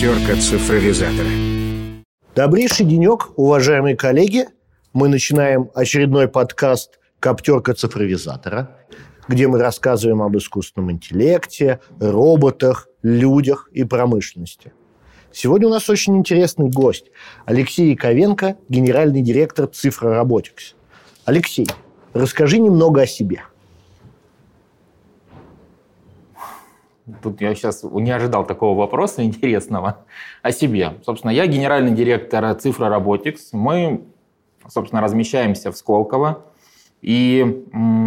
Коптерка цифровизатора. Добрейший денек, уважаемые коллеги. Мы начинаем очередной подкаст «Коптерка цифровизатора», где мы рассказываем об искусственном интеллекте, роботах, людях и промышленности. Сегодня у нас очень интересный гость. Алексей Яковенко, генеральный директор Цифра Роботикс. Алексей, расскажи немного о себе. Тут я сейчас не ожидал такого вопроса интересного о себе. Собственно, я генеральный директор Цифра Роботикс. Мы, собственно, размещаемся в Сколково. И,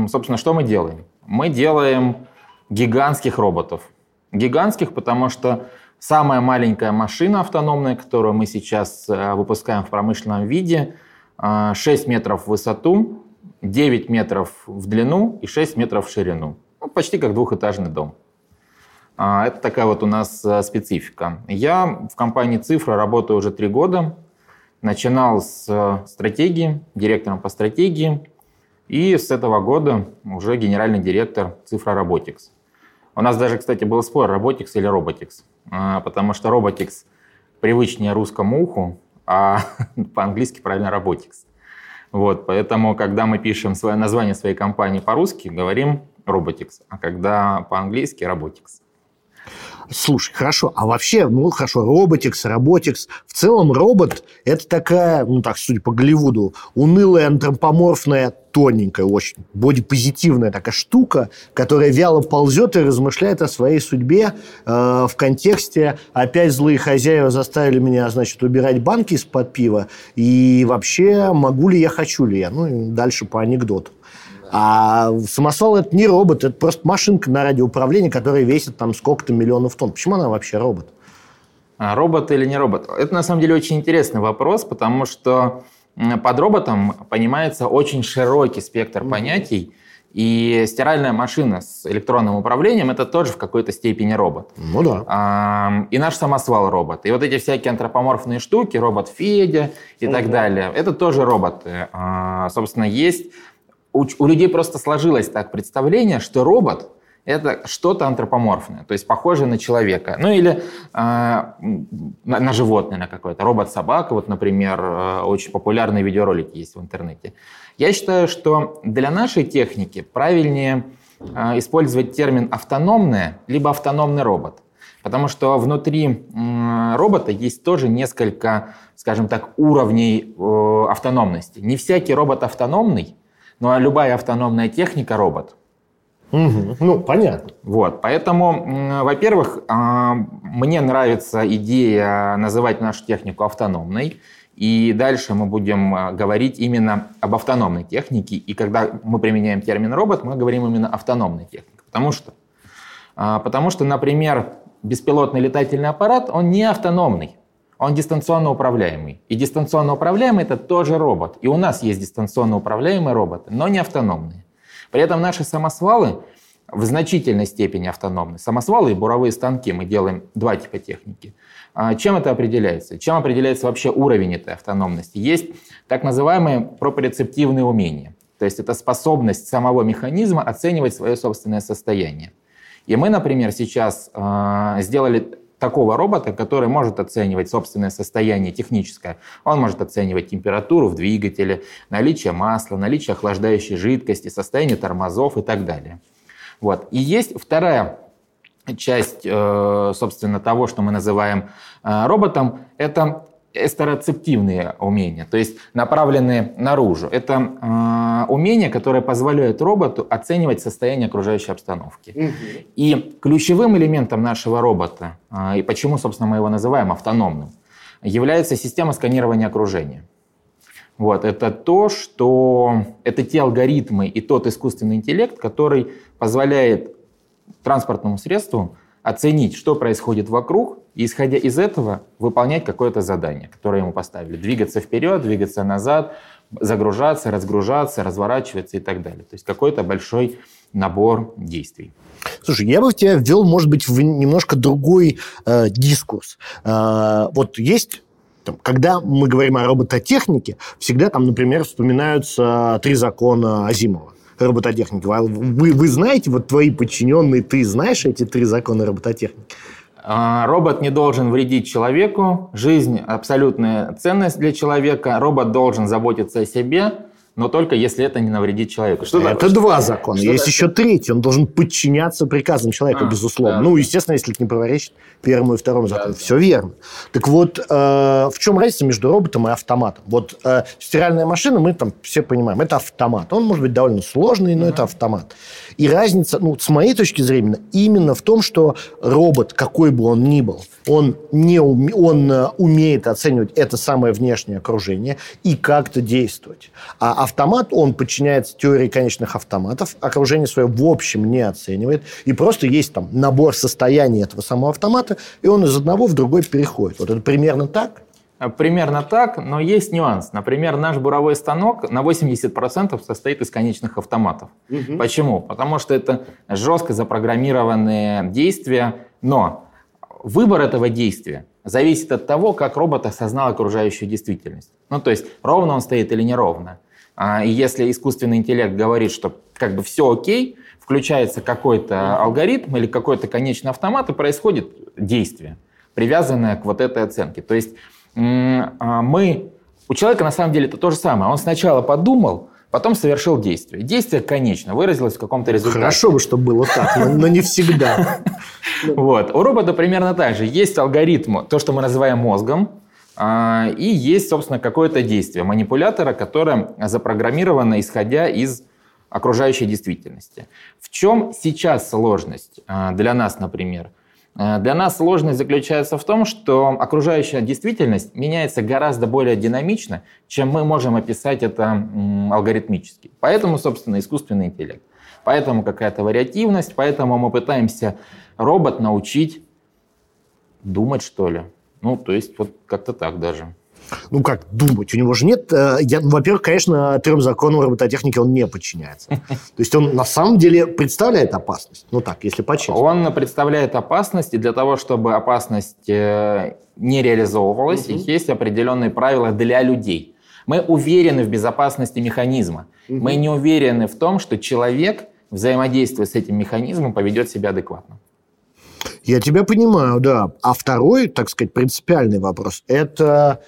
собственно, что мы делаем? Мы делаем гигантских роботов. Гигантских, потому что самая маленькая машина автономная, которую мы сейчас э, выпускаем в промышленном виде, 6 э, метров в высоту, 9 метров в длину и 6 метров в ширину. Ну, почти как двухэтажный дом. А, это такая вот у нас э, специфика. Я в компании «Цифра» работаю уже три года. Начинал с стратегии, директором по стратегии. И с этого года уже генеральный директор «Цифра Роботикс». У нас даже, кстати, был спор, Robotics или а, потому что Robotics привычнее русскому уху, а по-английски правильно Robotics. Вот, поэтому, когда мы пишем свое название своей компании по-русски, говорим Robotics, а когда по-английски Robotics. Слушай, хорошо, а вообще, ну хорошо, роботикс, роботикс. В целом робот – это такая, ну так, судя по Голливуду, унылая, антропоморфная, тоненькая очень, бодипозитивная такая штука, которая вяло ползет и размышляет о своей судьбе э, в контексте «опять злые хозяева заставили меня, значит, убирать банки из-под пива, и вообще могу ли я, хочу ли я?» Ну, и дальше по анекдоту. А самосвал – это не робот, это просто машинка на радиоуправлении, которая весит там сколько-то миллионов тонн. Почему она вообще робот? А робот или не робот? Это на самом деле очень интересный вопрос, потому что под роботом понимается очень широкий спектр понятий. И стиральная машина с электронным управлением это тоже в какой-то степени робот. Ну да. И наш самосвал робот. И вот эти всякие антропоморфные штуки, робот Федя и угу. так далее, это тоже роботы. А, собственно, есть у, у людей просто сложилось так представление, что робот это что-то антропоморфное, то есть похожее на человека. Ну или э, на, на животное на какое-то. Робот-собака, вот, например, э, очень популярные видеоролики есть в интернете. Я считаю, что для нашей техники правильнее э, использовать термин «автономное» либо «автономный робот». Потому что внутри э, робота есть тоже несколько, скажем так, уровней э, автономности. Не всякий робот автономный, ну а любая автономная техника робот. Угу. Ну, понятно. Вот, поэтому, во-первых, а, мне нравится идея называть нашу технику автономной. И дальше мы будем а, говорить именно об автономной технике. И когда мы применяем термин робот, мы говорим именно автономной технике. Потому что, а, потому что, например, беспилотный летательный аппарат, он не автономный он дистанционно управляемый. И дистанционно управляемый – это тоже робот. И у нас есть дистанционно управляемые роботы, но не автономные. При этом наши самосвалы в значительной степени автономны. Самосвалы и буровые станки, мы делаем два типа техники. А чем это определяется? Чем определяется вообще уровень этой автономности? Есть так называемые пропорецептивные умения. То есть это способность самого механизма оценивать свое собственное состояние. И мы, например, сейчас э, сделали такого робота, который может оценивать собственное состояние техническое. Он может оценивать температуру в двигателе, наличие масла, наличие охлаждающей жидкости, состояние тормозов и так далее. Вот. И есть вторая часть, э, собственно, того, что мы называем э, роботом, это эстероцептивные умения, то есть направленные наружу. Это э, умения, которые позволяют роботу оценивать состояние окружающей обстановки. Угу. И ключевым элементом нашего робота, э, и почему, собственно, мы его называем автономным, является система сканирования окружения. Вот, это то, что это те алгоритмы и тот искусственный интеллект, который позволяет транспортному средству оценить, что происходит вокруг, и, исходя из этого, выполнять какое-то задание, которое ему поставили. Двигаться вперед, двигаться назад, загружаться, разгружаться, разворачиваться и так далее. То есть какой-то большой набор действий. Слушай, я бы тебя ввел, может быть, в немножко другой э, дискурс. Э, вот есть там, когда мы говорим о робототехнике, всегда там, например, вспоминаются три закона Азимова робототехники. Вы, вы знаете, вот твои подчиненные, ты знаешь эти три закона робототехники? А, робот не должен вредить человеку, жизнь – абсолютная ценность для человека, робот должен заботиться о себе, но только если это не навредит человеку. Что это такое? два закона. Что Есть это? еще третий. Он должен подчиняться приказам человека, а, безусловно. Да, ну, естественно, если это не противоречит первому и второму закону. Да, Все да. верно. Так вот, э, в чем разница между роботом и автоматом? Вот э, стиральная машина, мы там все понимаем, это автомат. Он может быть довольно сложный, но uh-huh. это автомат. И разница, ну, с моей точки зрения, именно в том, что робот, какой бы он ни был, он, не уме, он э, умеет оценивать это самое внешнее окружение и как-то действовать. А автомат, он подчиняется теории конечных автоматов, окружение свое в общем не оценивает, и просто есть там набор состояний этого самого автомата, и он из одного в другой переходит. Вот это примерно так? Э, примерно так, но есть нюанс. Например, наш буровой станок на 80% состоит из конечных автоматов. Угу. Почему? Потому что это жестко запрограммированные действия, но выбор этого действия зависит от того, как робот осознал окружающую действительность. Ну, то есть, ровно он стоит или неровно. А, и если искусственный интеллект говорит, что как бы все окей, включается какой-то алгоритм или какой-то конечный автомат, и происходит действие, привязанное к вот этой оценке. То есть мы... У человека на самом деле это то же самое. Он сначала подумал, потом совершил действие. Действие конечно выразилось в каком-то результате. Хорошо бы, чтобы было так, но, но не всегда. Вот. У робота примерно так же. Есть алгоритм, то, что мы называем мозгом, а, и есть, собственно, какое-то действие манипулятора, которое запрограммировано, исходя из окружающей действительности. В чем сейчас сложность а, для нас, например? А, для нас сложность заключается в том, что окружающая действительность меняется гораздо более динамично, чем мы можем описать это алгоритмически. Поэтому, собственно, искусственный интеллект. Поэтому какая-то вариативность, поэтому мы пытаемся робот научить думать, что ли. Ну, то есть вот как-то так даже. Ну, как думать? У него же нет... Э, я, во-первых, конечно, трем законам робототехники он не подчиняется. То есть он на самом деле представляет опасность. Ну так, если по-честному. Он представляет опасность, и для того, чтобы опасность э, не реализовывалась, угу. есть определенные правила для людей. Мы уверены в безопасности механизма. Угу. Мы не уверены в том, что человек, взаимодействуя с этим механизмом, поведет себя адекватно. Я тебя понимаю, да. А второй, так сказать, принципиальный вопрос – это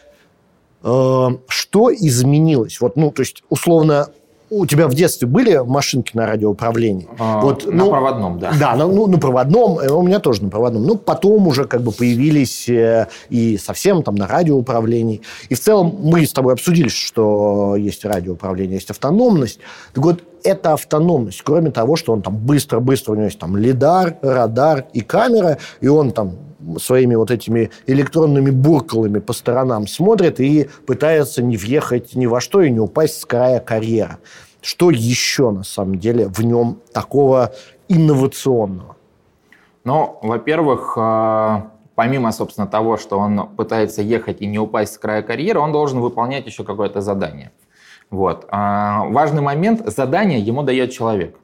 что изменилось? Вот, ну, то есть, условно, у тебя в детстве были машинки на радиоуправлении? А, вот, на ну, проводном, да. Да, ну, ну, на проводном, э, у меня тоже на проводном. Ну, потом уже как бы появились э, и совсем там на радиоуправлении. И в целом мы с тобой обсудили, что есть радиоуправление, есть автономность. Так вот, эта автономность, кроме того, что он там быстро-быстро, у него есть там лидар, радар и камера, и он там своими вот этими электронными буркалами по сторонам смотрит и пытается не въехать ни во что и не упасть с края карьера. Что еще, на самом деле, в нем такого инновационного? Ну, во-первых, а, помимо, собственно, того, что он пытается ехать и не упасть с края карьеры, он должен выполнять еще какое-то задание. Вот. А важный момент – задание ему дает человек.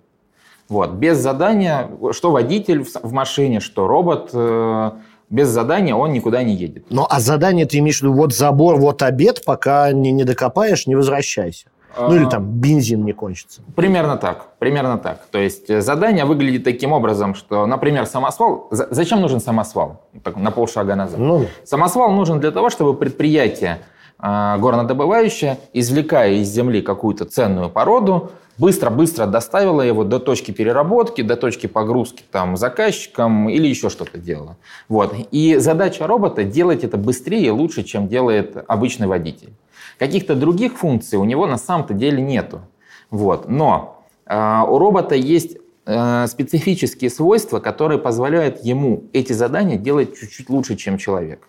Вот. Без задания, что водитель в машине, что робот, э, без задания он никуда не едет. Ну, а задание ты имеешь в виду, вот забор, вот обед, пока не, не докопаешь, не возвращайся. Ну или а, там бензин не кончится. Примерно так, примерно так. То есть э, задание выглядит таким образом, что, например, самосвал... Зачем нужен самосвал? Так, на полшага назад. Ну. Самосвал нужен для того, чтобы предприятие а, горнодобывающее, извлекая из земли какую-то ценную породу, быстро-быстро доставила его до точки переработки, до точки погрузки там, заказчикам или еще что-то делала. Вот. И задача робота делать это быстрее и лучше, чем делает обычный водитель. Каких-то других функций у него на самом-то деле нету. Вот. Но э, у робота есть э, специфические свойства, которые позволяют ему эти задания делать чуть-чуть лучше, чем человек.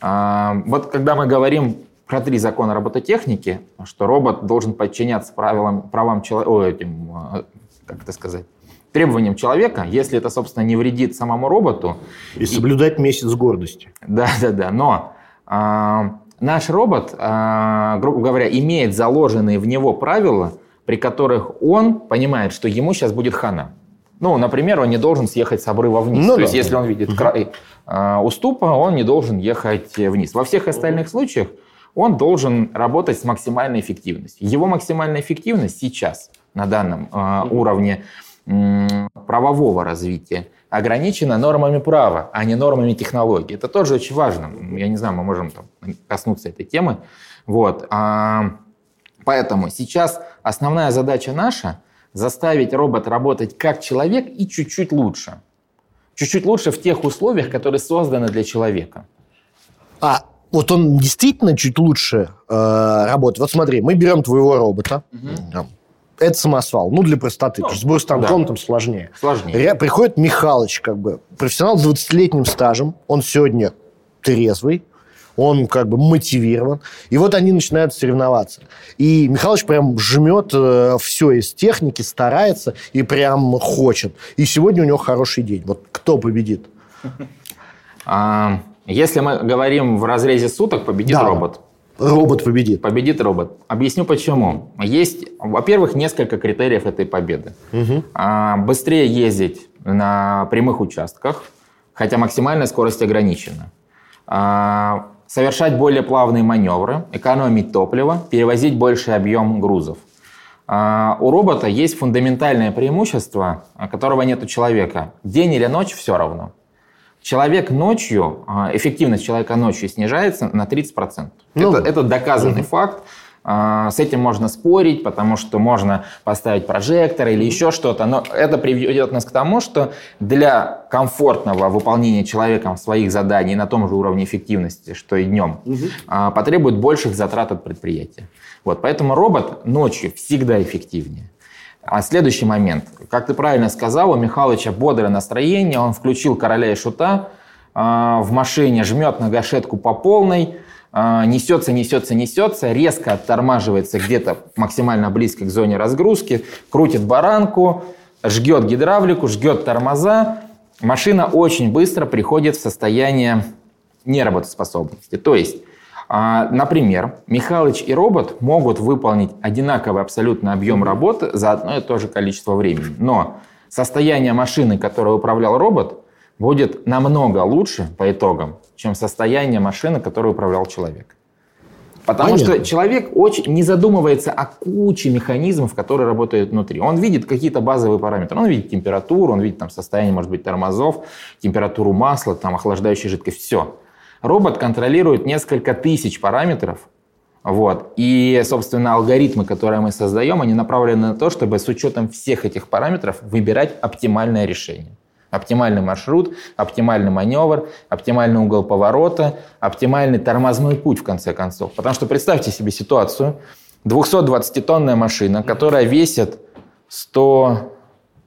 Э, вот когда мы говорим про три закона робототехники, что робот должен подчиняться правилам, правам человека, этим, э, как это сказать, требованиям человека, если это, собственно, не вредит самому роботу. И соблюдать месяц гордости. Да, да, да. Но э, наш робот, э, грубо говоря, имеет заложенные в него правила, при которых он понимает, что ему сейчас будет хана. Ну, например, он не должен съехать с обрыва вниз. Ну То да. есть, если он видит край э, уступа, он не должен ехать вниз. Во всех остальных случаях он должен работать с максимальной эффективностью. Его максимальная эффективность сейчас на данном э, уровне м, правового развития ограничена нормами права, а не нормами технологий. Это тоже очень важно. Я не знаю, мы можем там коснуться этой темы. Вот. А, Поэтому сейчас основная задача наша заставить робот работать как человек и чуть-чуть лучше. Чуть-чуть лучше в тех условиях, которые созданы для человека. А вот он действительно чуть лучше э, работает. Вот смотри, мы берем твоего робота. Там, Это самосвал. Ну, для простоты. Ну, потому что с станком да. там сложнее. Сложнее. Ре- Приходит Михалыч, как бы, профессионал с 20-летним стажем. Он сегодня трезвый. Он как бы мотивирован. И вот они начинают соревноваться. И Михалыч прям жмет все из техники, старается и прям хочет. И сегодня у него хороший день. Вот кто победит? Если мы говорим в разрезе суток, победит Да. робот. Робот победит. Победит робот. Объясню почему. Есть, во-первых, несколько критериев этой победы. А, Быстрее ездить на прямых участках, хотя максимальная скорость ограничена. А, Совершать более плавные маневры, экономить топливо, перевозить больший объем грузов. А, У робота есть фундаментальное преимущество, которого нет у человека. День или ночь все равно. Человек ночью, а, эффективность человека ночью снижается на 30%. Ну это, это доказанный факт. А, С этим можно спорить, потому что можно поставить прожектор или еще что-то, но это приведет нас к тому, что для комфортного выполнения человеком своих заданий на том же уровне эффективности, что и днем, а, потребует больших затрат от предприятия. Вот, поэтому робот ночью всегда эффективнее. А следующий момент. Как ты правильно сказал, у Михалыча бодрое настроение, он включил короля и шута, а, в машине жмет на гашетку по полной, а, несется, несется, несется, резко оттормаживается где-то максимально близко к зоне разгрузки, крутит баранку, жгет гидравлику, жгет тормоза. Машина очень быстро приходит в состояние неработоспособности. То есть, например, Михалыч и робот могут выполнить одинаковый абсолютно объем работы за одно и то же количество времени. Но состояние машины, которой управлял робот, будет намного лучше по итогам, чем состояние машины, которой управлял человек. Потому Понятно. что человек очень не задумывается о куче механизмов, которые работают внутри. Он видит какие-то базовые параметры. Он видит температуру, он видит там состояние, может быть, тормозов, температуру масла, там охлаждающей жидкость, все. Робот контролирует несколько тысяч параметров, вот. И, собственно, алгоритмы, которые мы создаем, они направлены на то, чтобы с учетом всех этих параметров выбирать оптимальное решение. Оптимальный маршрут, оптимальный маневр, оптимальный угол поворота, оптимальный тормозной путь, в конце концов. Потому что представьте себе ситуацию. 220-тонная машина, которая весит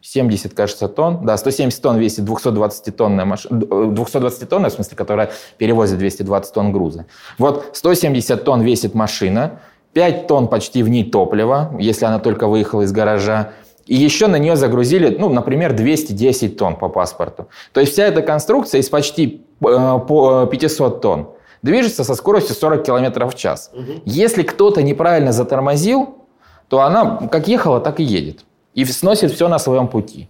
170, кажется, тонн. Да, 170 тонн весит 220-тонная машина. 220-тонная, в смысле, которая перевозит 220 тонн груза. Вот 170 тонн весит машина, 5 тонн почти в ней топлива, если она только выехала из гаража. И еще на нее загрузили, ну, например, 210 тонн по паспорту. То есть вся эта конструкция из почти э, по 500 тонн движется со скоростью 40 км в час. Если кто-то неправильно затормозил, то она как ехала, так и едет. И сносит все на своем пути.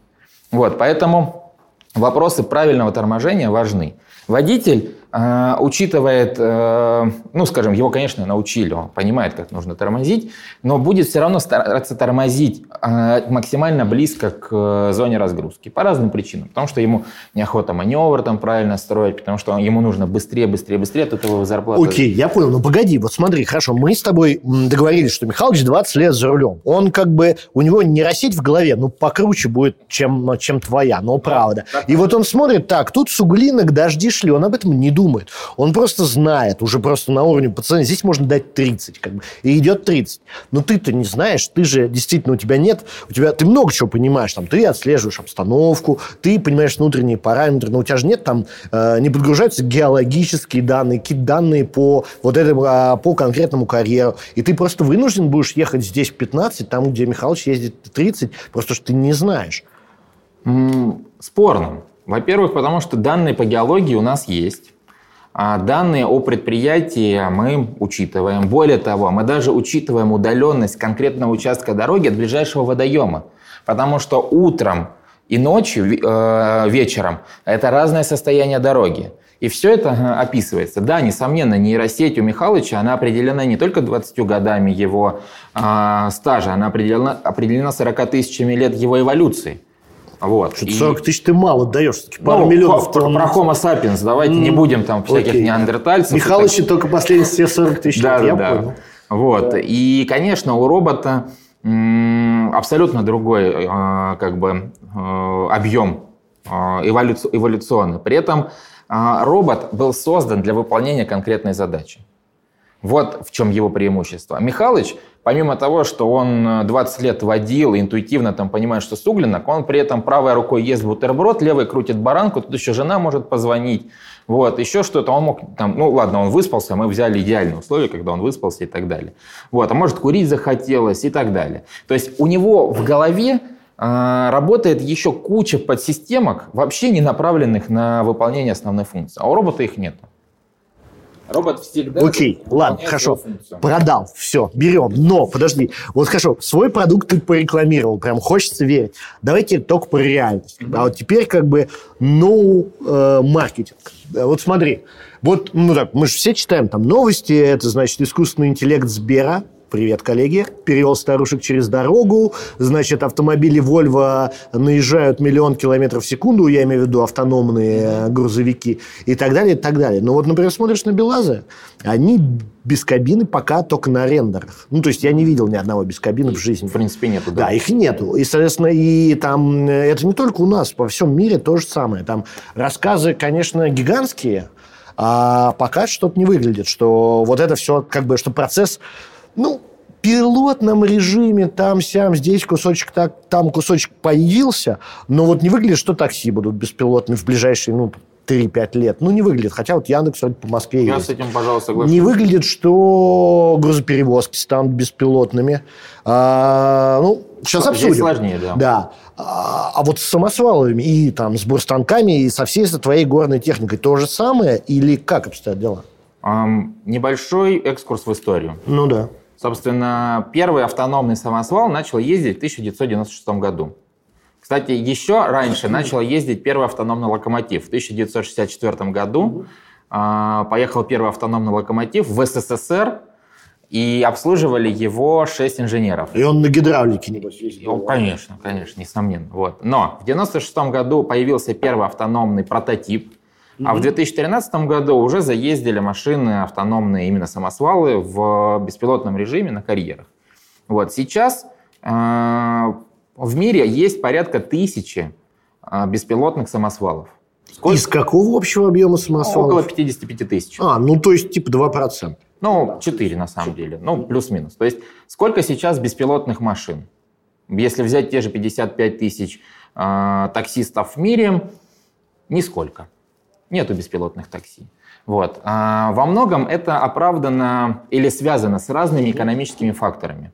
Вот, поэтому вопросы правильного торможения важны. Водитель учитывает, э, ну, скажем, его, конечно, научили, он понимает, как нужно тормозить, но будет все равно стараться тормозить э, максимально близко к э, зоне разгрузки по разным причинам. Потому что ему неохота маневр там правильно строить, потому что ему нужно быстрее, быстрее, быстрее, от этого зарплата. Окей, я понял. Ну, погоди, вот смотри, хорошо, мы с тобой договорились, что Михалыч 20 лет за рулем. Он как бы, у него нейросеть в голове, ну, покруче будет, чем, чем твоя, но правда. И вот он смотрит, так, тут суглинок, дожди шли, он об этом не думает. Он просто знает, уже просто на уровне пацана, здесь можно дать 30, как бы, и идет 30. Но ты-то не знаешь, ты же, действительно, у тебя нет, у тебя, ты много чего понимаешь, там, ты отслеживаешь обстановку, ты понимаешь внутренние параметры, но у тебя же нет там, э, не подгружаются геологические данные, какие-то данные по вот этому, а, по конкретному карьеру, и ты просто вынужден будешь ехать здесь 15, там, где Михалыч ездит 30, просто что ты не знаешь. Спорно. Во-первых, потому что данные по геологии у нас есть. А данные о предприятии мы учитываем. Более того, мы даже учитываем удаленность конкретного участка дороги от ближайшего водоема. Потому что утром и ночью, э, вечером. Это разное состояние дороги. И все это описывается. Да, несомненно, нейросеть у Михалыча, она определена не только 20 годами его э, стажа, она определена, определена 40 тысячами лет его эволюции. Вот. Что-то 40 тысяч ты мало даешь, все-таки пару ну, миллионов. Про, про Homo sapiens, давайте mm, не будем там всяких окей. неандертальцев. Михалыч так... только последние все 40 тысяч да, я да. понял. Вот. И, конечно, у робота абсолютно другой э, как бы, э, объем э, эволюционный. При этом робот был создан для выполнения конкретной задачи. Вот в чем его преимущество. Михалыч, помимо того, что он 20 лет водил, интуитивно там понимает, что суглинок, он при этом правой рукой ест бутерброд, левой крутит баранку, тут еще жена может позвонить, вот, еще что-то, он мог, там, ну ладно, он выспался, мы взяли идеальные условия, когда он выспался и так далее. Вот, а может курить захотелось и так далее. То есть у него в голове э, работает еще куча подсистемок, вообще не направленных на выполнение основной функции, а у робота их нет. Робот всегда... Окей, ладно, хорошо. Продал, все, берем. Но, подожди, вот хорошо, свой продукт ты порекламировал, прям хочется верить. Давайте только по реальности. Mm-hmm. А вот теперь как бы no э, маркетинг. Вот смотри, вот, ну так, мы же все читаем там новости, это значит искусственный интеллект Сбера, Привет, коллеги. Перевел старушек через дорогу. Значит, автомобили Volvo наезжают миллион километров в секунду, я имею в виду автономные грузовики и так далее, и так далее. Но вот, например, смотришь на БелАЗы, они без кабины пока только на рендерах. Ну, то есть я не видел ни одного без кабины в жизни. В принципе, нету. Да, да их нету. И, соответственно, и там это не только у нас, по всем мире то же самое. Там рассказы, конечно, гигантские, а пока что-то не выглядит, что вот это все, как бы, что процесс ну, пилотном режиме там-сям, здесь кусочек так, там кусочек появился, но вот не выглядит, что такси будут беспилотными в ближайшие, ну, 3-5 лет. Ну, не выглядит. Хотя вот Яндекс вроде по Москве Я есть. с этим, пожалуйста, соглашусь. Не выглядит, что грузоперевозки станут беспилотными. А, ну, сейчас обсудим. Здесь сложнее, да. Да. А, а вот с самосвалами и там с бурстанками и со всей твоей горной техникой то же самое? Или как обстоят дела? Um, небольшой экскурс в историю. Ну да. Собственно, первый автономный самосвал начал ездить в 1996 году. Кстати, еще раньше начал ездить первый автономный локомотив. В 1964 году э, поехал первый автономный локомотив в СССР, и обслуживали его 6 инженеров. И он на гидравлике, небось, ездил? Ну, конечно, конечно, несомненно. Вот. Но в 1996 году появился первый автономный прототип, а в 2013 году уже заездили машины автономные, именно самосвалы, в беспилотном режиме на карьерах. Вот сейчас э, в мире есть порядка тысячи э, беспилотных самосвалов. Сколько? Из какого общего объема самосвалов? Около 55 тысяч. А, ну то есть типа 2%. Ну, 4 на самом деле. Ну, плюс-минус. То есть сколько сейчас беспилотных машин? Если взять те же 55 тысяч э, таксистов в мире, нисколько нету беспилотных такси. Вот. А во многом это оправдано или связано с разными экономическими факторами.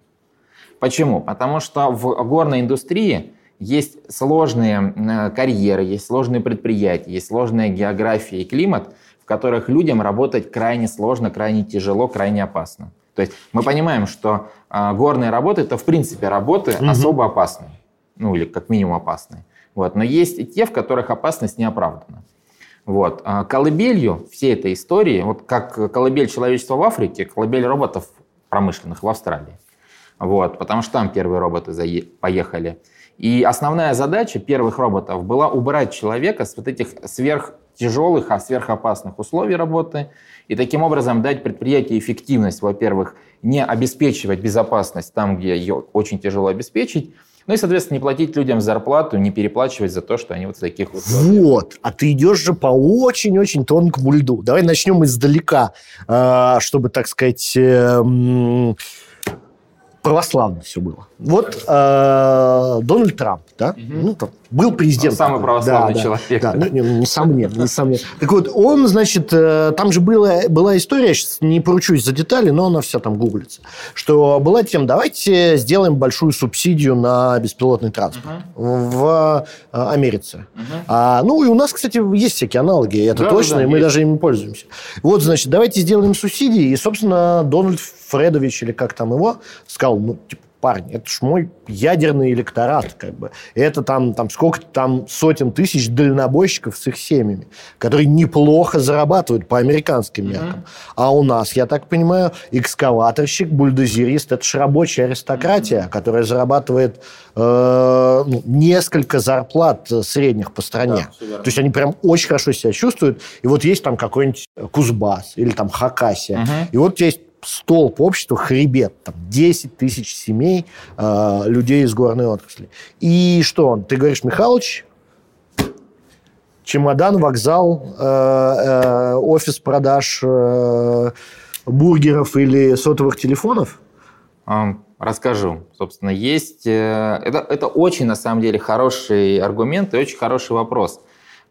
Почему? Потому что в горной индустрии есть сложные карьеры, есть сложные предприятия, есть сложная география и климат, в которых людям работать крайне сложно, крайне тяжело, крайне опасно. То есть мы понимаем, что э, горные работы это в принципе работы угу. особо опасные, ну или как минимум опасные. Вот. Но есть и те, в которых опасность не оправдана. Вот. А колыбелью всей этой истории, вот как колыбель человечества в Африке, колыбель роботов промышленных в Австралии. Вот, потому что там первые роботы поехали. И основная задача первых роботов была убрать человека с вот этих сверхтяжелых, а сверхопасных условий работы, и таким образом дать предприятию эффективность, во-первых, не обеспечивать безопасность там, где ее очень тяжело обеспечить, ну и, соответственно, не платить людям зарплату, не переплачивать за то, что они вот в таких условиях. Вот. А ты идешь же по очень-очень тонкому льду. Давай начнем издалека, а, чтобы, так сказать, эм, православно все было. Вот э, Дональд Трамп, да, угу. ну, там, был президент. самый православный да, человек. Да, да. Ну, несомненно, несомненно. Так вот, он, значит, э, там же была, была история, сейчас не поручусь за детали, но она вся там гуглится, что была тем, давайте сделаем большую субсидию на беспилотный транспорт угу. в э, Америке. Угу. А, ну, и у нас, кстати, есть всякие аналоги, это да, точно, да, и мы есть. даже ими пользуемся. Вот, значит, давайте сделаем субсидии, и, собственно, Дональд Фредович, или как там его, сказал, ну, типа, парни, это ж мой ядерный электорат, как бы. Это там, там сколько там сотен тысяч дальнобойщиков с их семьями, которые неплохо зарабатывают по американским меркам. Mm-hmm. А у нас, я так понимаю, экскаваторщик, бульдозерист, это ж рабочая аристократия, mm-hmm. которая зарабатывает э, ну, несколько зарплат средних по стране. Да, То есть они прям очень хорошо себя чувствуют. И вот есть там какой-нибудь Кузбасс или там Хакасия. Mm-hmm. И вот есть столб общества, хребет, там 10 тысяч семей э, людей из горной отрасли. И что он? Ты говоришь, Михалыч, чемодан, вокзал, э, э, офис продаж э, бургеров или сотовых телефонов? Расскажу. Собственно, есть... Э, это, это очень, на самом деле, хороший аргумент и очень хороший вопрос.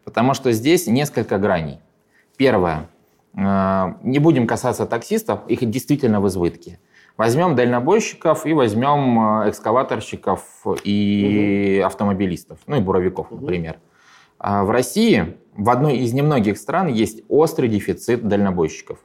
Потому что здесь несколько граней. Первое. Э, не будем касаться таксистов, их действительно в избытке. Возьмем дальнобойщиков и возьмем э, экскаваторщиков и угу. автомобилистов, ну и буровиков, угу. например. А в России в одной из немногих стран есть острый дефицит дальнобойщиков.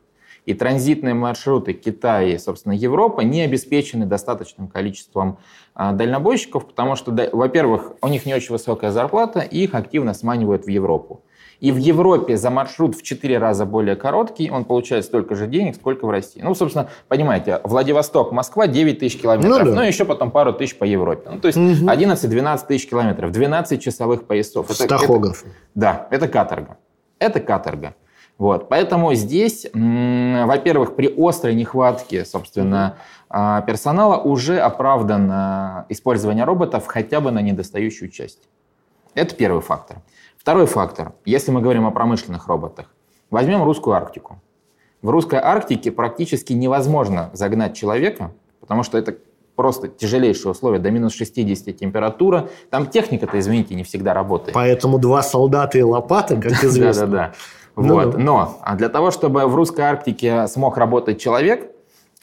И транзитные маршруты Китая и, собственно, Европа не обеспечены достаточным количеством а, дальнобойщиков, потому что, во-первых, у них не очень высокая зарплата, и их активно сманивают в Европу. И в Европе за маршрут в 4 раза более короткий он получает столько же денег, сколько в России. Ну, собственно, понимаете, Владивосток, Москва 9 тысяч километров, ну, да. ну еще потом пару тысяч по Европе. Ну, то есть угу. 11-12 тысяч километров, 12 часовых поясов. Это, Это, да, это каторга. Это каторга. Вот. Поэтому здесь, во-первых, при острой нехватке, собственно, а, персонала уже оправдано использование роботов хотя бы на недостающую часть. Это первый фактор. Второй фактор. Если мы говорим о промышленных роботах, возьмем русскую Арктику. В русской Арктике практически невозможно загнать человека, потому что это просто тяжелейшие условия, до минус 60 температура. Там техника-то, извините, не всегда работает. Поэтому два солдата и лопата, как известно. Да-да-да. Ну вот. Но а для того, чтобы в русской Арктике смог работать человек,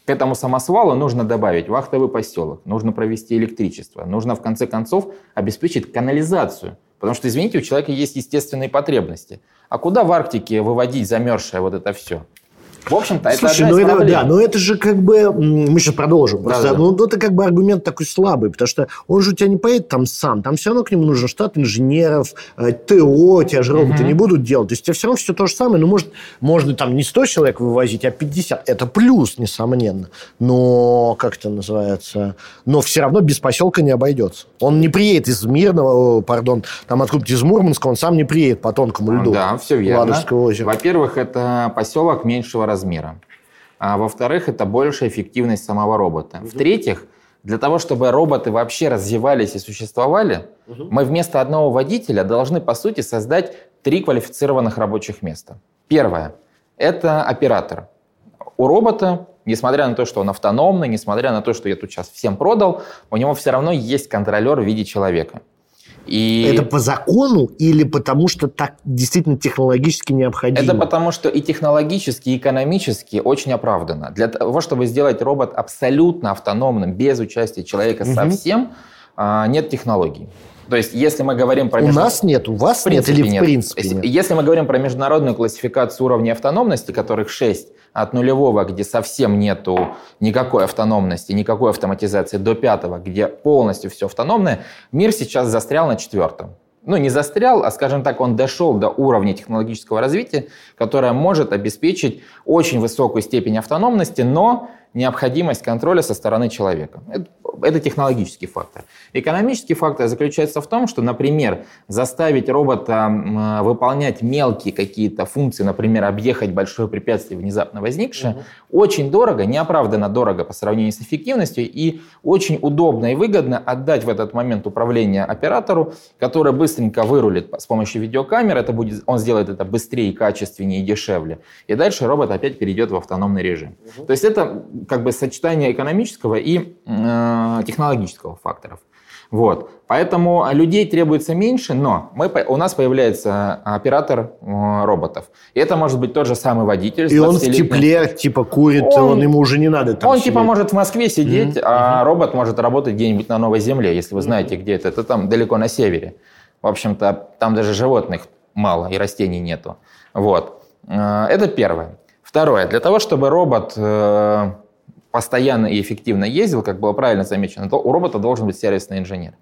к этому самосвалу нужно добавить вахтовый поселок, нужно провести электричество, нужно в конце концов обеспечить канализацию. Потому что, извините, у человека есть естественные потребности. А куда в Арктике выводить замерзшее вот это все? В общем-то, это Слушай, ну это, да, но это же как бы... Мы сейчас продолжим. Просто, да, да. Ну, это как бы аргумент такой слабый, потому что он же у тебя не поедет там сам. Там все равно к нему нужен штат инженеров, э, ТО, тебя же роботы угу. не будут делать. То есть, у тебя все равно все то же самое. Ну, может, можно там не 100 человек вывозить, а 50. Это плюс, несомненно. Но, как это называется? Но все равно без поселка не обойдется. Он не приедет из Мирного, пардон, там откуда-то из Мурманска, он сам не приедет по тонкому льду. Да, все верно. Во-первых, это поселок меньшего размера размера. А во-вторых, это большая эффективность самого робота. Угу. В-третьих, для того, чтобы роботы вообще развивались и существовали, угу. мы вместо одного водителя должны, по сути, создать три квалифицированных рабочих места. Первое – это оператор. У робота, несмотря на то, что он автономный, несмотря на то, что я тут сейчас всем продал, у него все равно есть контролер в виде человека. И... Это по закону или потому что так действительно технологически необходимо? Это потому что и технологически, и экономически очень оправдано. Для того, чтобы сделать робот абсолютно автономным, без участия человека угу. совсем, а, нет технологий. То есть, если мы говорим про... У между... нас нет, у вас нет или нет. в принципе нет? Если мы говорим про международную классификацию уровней автономности, которых 6, от нулевого, где совсем нету никакой автономности, никакой автоматизации, до пятого, где полностью все автономное, мир сейчас застрял на четвертом. Ну, не застрял, а, скажем так, он дошел до уровня технологического развития, которое может обеспечить очень высокую степень автономности, но необходимость контроля со стороны человека. Это, это технологический фактор. Экономический фактор заключается в том, что, например, заставить робота выполнять мелкие какие-то функции, например, объехать большое препятствие внезапно возникшее, угу. очень дорого, неоправданно дорого по сравнению с эффективностью, и очень удобно и выгодно отдать в этот момент управление оператору, который быстренько вырулит с помощью видеокамеры, это будет, он сделает это быстрее, качественнее и дешевле. И дальше робот опять перейдет в автономный режим. Угу. То есть это как бы сочетание экономического и э, технологического факторов. Вот. Поэтому людей требуется меньше, но мы, у нас появляется оператор э, роботов. И это может быть тот же самый водитель. И он в тепле типа курит, он, он ему уже не надо там Он типа, сидеть. типа может в Москве сидеть, mm-hmm. а mm-hmm. робот может работать где-нибудь на Новой Земле, если вы знаете, mm-hmm. где это. Это там далеко на севере. В общем-то, там даже животных мало и растений нету. Вот. Э, это первое. Второе. Для того, чтобы робот э, постоянно и эффективно ездил, как было правильно замечено, то у робота должен быть сервисный инженер.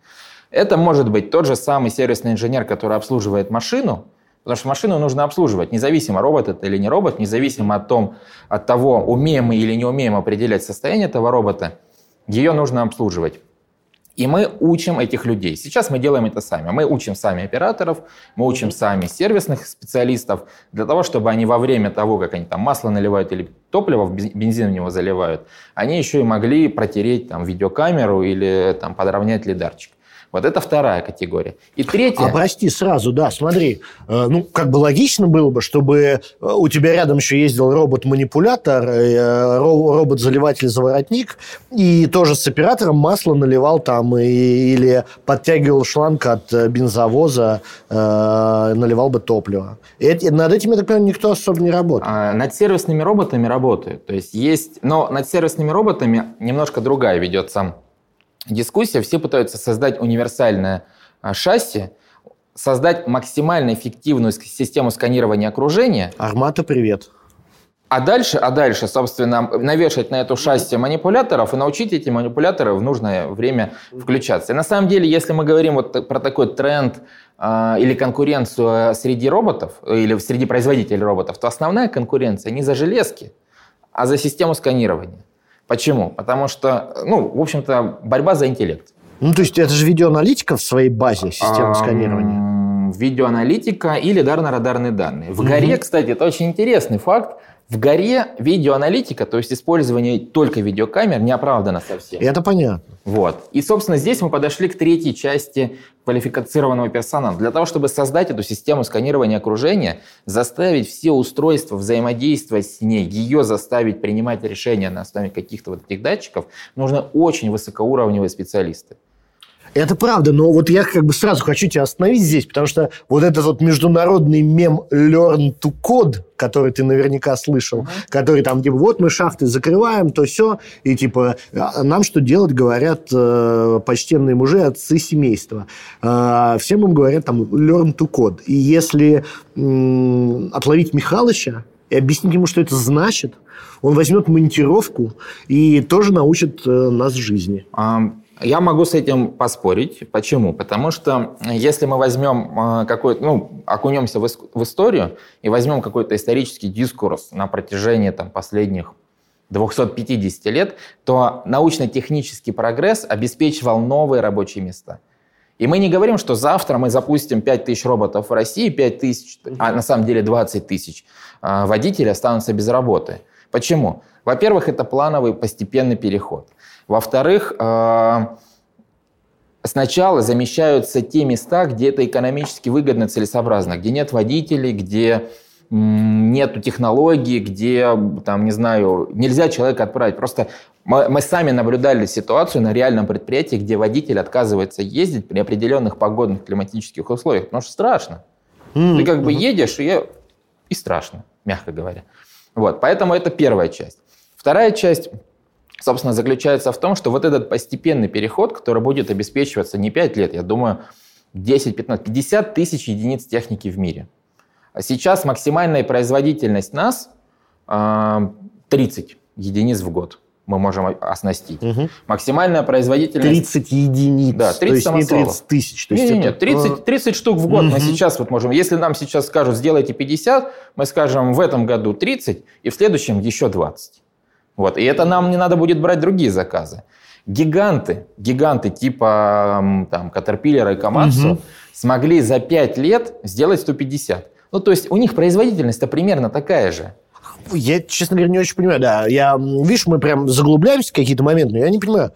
Это может быть тот же самый сервисный инженер, который обслуживает машину, потому что машину нужно обслуживать, независимо, робот это или не робот, независимо от, том, от того, умеем мы или не умеем определять состояние этого робота, ее нужно обслуживать. И мы учим этих людей. Сейчас мы делаем это сами. Мы учим сами операторов, мы учим сами сервисных специалистов для того, чтобы они во время того, как они там масло наливают или топливо, бензин в него заливают, они еще и могли протереть там видеокамеру или там подровнять лидарчик. Вот это вторая категория. И третья... А прости, сразу, да, смотри. Э, ну, как бы логично было бы, чтобы э, у тебя рядом еще ездил робот-манипулятор, э, робот-заливатель-заворотник, и тоже с оператором масло наливал там или подтягивал шланг от бензовоза, наливал бы топливо. И над этим, я так понимаю, никто особо не работает. А, над сервисными роботами работают. То есть есть... Но над сервисными роботами немножко другая ведется дискуссия, все пытаются создать универсальное а, шасси, создать максимально эффективную систему сканирования окружения. Армата, привет. А дальше, а дальше, собственно, навешать на эту шасси манипуляторов и научить эти манипуляторы в нужное время включаться. И на самом деле, если мы говорим вот про такой тренд э, или конкуренцию среди роботов, или среди производителей роботов, то основная конкуренция не за железки, а за систему сканирования. Почему? Потому что, ну, в общем-то, борьба за интеллект. Ну, то есть это же видеоаналитика в своей базе системы сканирования. Видеоаналитика и лидарно-радарные данные. В горе, кстати, это очень интересный факт. В горе видеоаналитика, то есть использование только видеокамер, не оправдано совсем. Это понятно. Вот. И, собственно, здесь мы подошли к третьей части квалифицированного персонала. Для того, чтобы создать эту систему сканирования окружения, заставить все устройства взаимодействовать с ней, ее заставить принимать решения на основе каких-то вот этих датчиков, нужны очень высокоуровневые специалисты. Это правда, но вот я как бы сразу хочу тебя остановить здесь, потому что вот этот вот международный мем Learn to Code, который ты наверняка слышал, uh-huh. который там, типа, вот мы шахты закрываем, то все, и типа, «А нам что делать, говорят э, почтенные мужи, отцы семейства. Э, всем им говорят там Learn to Code. И если э, отловить Михалыча и объяснить ему, что это значит, он возьмет монтировку и тоже научит э, нас жизни. Um я могу с этим поспорить. Почему? Потому что э, если мы возьмем э, какой-то, ну, окунемся в, в историю и возьмем какой-то исторический дискурс на протяжении там, последних 250 лет, то научно-технический прогресс обеспечивал новые рабочие места. И мы не говорим, что завтра мы запустим 5 тысяч роботов в России, 5 тысяч, а на самом деле 20 тысяч э, водителей останутся без работы. Почему? Во-первых, это плановый постепенный переход. Во-вторых, э, сначала замещаются те места, где это экономически выгодно, целесообразно, где нет водителей, где нету технологий, где, там, не знаю, нельзя человека отправить. Просто мы, мы сами наблюдали ситуацию на реальном предприятии, где водитель отказывается ездить при определенных погодных климатических условиях, потому что страшно. Mm-hmm. Ты как бы едешь, и, и страшно, мягко говоря. Вот, поэтому это первая часть. Вторая часть собственно, заключается в том, что вот этот постепенный переход, который будет обеспечиваться не 5 лет, я думаю, 10, 15, 50 тысяч единиц техники в мире. А сейчас максимальная производительность нас 30 а, единиц в год мы можем оснастить. Угу. Максимальная производительность... 30 единиц. Да, 30 то есть не 30 тысяч. То есть нет, нет, 30, 30 штук в год угу. мы сейчас вот можем... Если нам сейчас скажут, сделайте 50, мы скажем, в этом году 30, и в следующем еще 20. Вот. И это нам не надо будет брать другие заказы. Гиганты, гиганты типа там, Caterpillar и Komatsu угу. смогли за 5 лет сделать 150. Ну, то есть у них производительность-то примерно такая же. Я, честно говоря, не очень понимаю. Да, я, видишь, мы прям заглубляемся в какие-то моменты, но я не понимаю.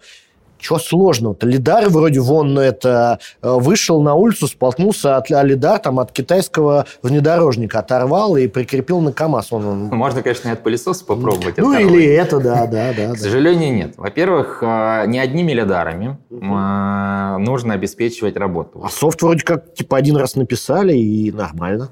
Чего сложного-то? Лидар вроде вон это э, вышел на улицу, споткнулся от а Лидар там от китайского внедорожника, оторвал и прикрепил на КАМАЗ. Он, он... Можно, конечно, и от пылесоса попробовать. Ну или это, да, да, да. К сожалению, нет. Во-первых, э, не одними лидарами э, нужно обеспечивать работу. А софт вроде как типа один раз написали и нормально.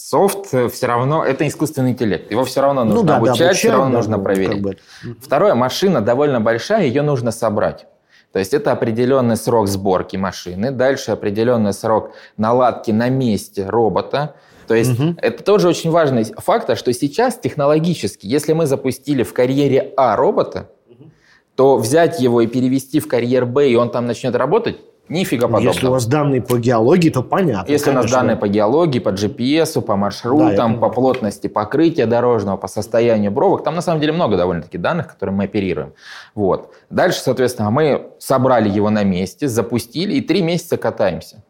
Софт все равно, это искусственный интеллект. Его все равно ну нужно ну, да, обучать, да, обучать, все равно да, нужно проверить. Как бы. Второе, машина довольно большая, ее нужно собрать. То есть это определенный срок сборки машины, дальше определенный срок наладки на месте робота. То есть угу. это тоже очень важный фактор, что сейчас технологически, если мы запустили в карьере А робота, то взять его и перевести в карьер Б, и он там начнет работать, Нифига подобного. Если у вас данные по геологии, то понятно. Если конечно. у нас данные по геологии, по GPS, по маршрутам, да, по плотности покрытия дорожного, по состоянию бровок, там на самом деле много довольно-таки данных, которые мы оперируем. Вот. Дальше, соответственно, мы собрали его на месте, запустили и три месяца катаемся.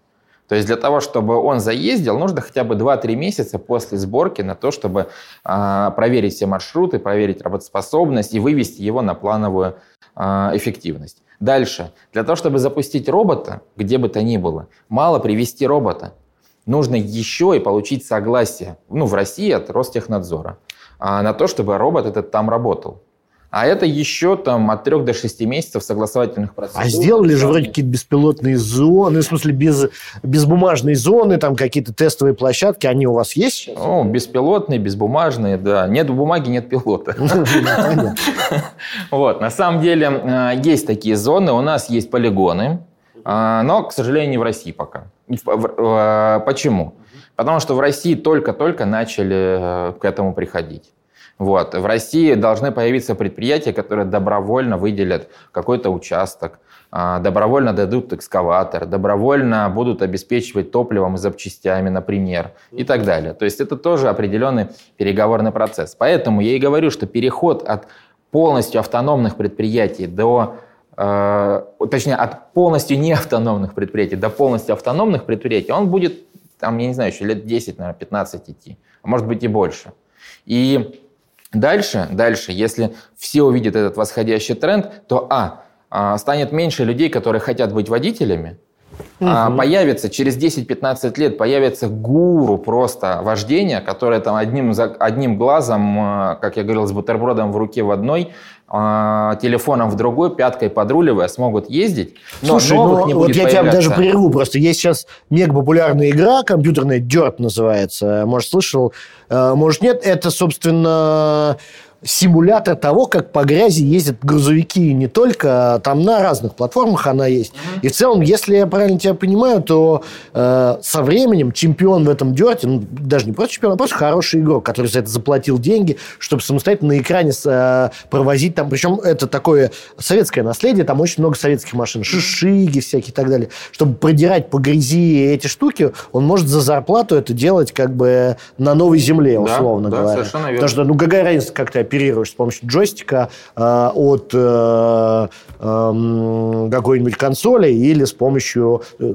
То есть для того, чтобы он заездил, нужно хотя бы 2-3 месяца после сборки на то, чтобы э, проверить все маршруты, проверить работоспособность и вывести его на плановую э, эффективность. Дальше. Для того, чтобы запустить робота, где бы то ни было, мало привести робота. Нужно еще и получить согласие, ну, в России от Ростехнадзора, а, на то, чтобы робот этот там работал. А это еще там от 3 до 6 месяцев согласовательных процессов. А сделали же вроде какие-то беспилотные зоны, в смысле без, безбумажные зоны, там какие-то тестовые площадки, они у вас есть сейчас? О, беспилотные, безбумажные, да. Нет бумаги, нет пилота. Вот, на самом деле э, есть такие зоны, у нас есть полигоны, э, но, к сожалению, не в России пока. Э, почему? Потому что в России только-только начали к этому приходить. Вот. В России должны появиться предприятия, которые добровольно выделят какой-то участок, а, добровольно дадут экскаватор, добровольно будут обеспечивать топливом и запчастями, например, и так далее. То есть это тоже определенный переговорный процесс. Поэтому я и говорю, что переход от полностью автономных предприятий до э, точнее, от полностью неавтономных предприятий до полностью автономных предприятий, он будет, там, я не знаю, еще лет 10, наверное, 15 идти, а может быть и больше. И Дальше, дальше, если все увидят этот восходящий тренд, то а, а станет меньше людей, которые хотят быть водителями, Угу. А появится через 10-15 лет появится гуру просто вождения, которое там одним, одним глазом, а, как я говорил, с бутербродом в руке в одной, телефоном в другой, пяткой подруливая, смогут ездить. Но Слушай, новых ну, не будет вот я появляться. тебя даже прерву. Просто есть сейчас мега популярная игра компьютерная, Dirt называется. Может, слышал? Э, может, нет. Это, собственно, симулятор того, как по грязи ездят грузовики. Не только там на разных платформах она есть. Mm-hmm. И в целом, если я правильно тебя понимаю, то э, со временем чемпион в этом дерте, ну, даже не просто чемпион, а просто хороший игрок, который за это заплатил деньги, чтобы самостоятельно на экране э, провозить там. Причем это такое советское наследие, там очень много советских машин, шишиги всякие и так далее. Чтобы продирать по грязи эти штуки, он может за зарплату это делать как бы на новой земле, условно да, говоря. Да, совершенно верно. Потому что, ну, какая разница, как ты оперируешь с помощью джойстика э, от э, э, какой-нибудь консоли или с помощью... Э...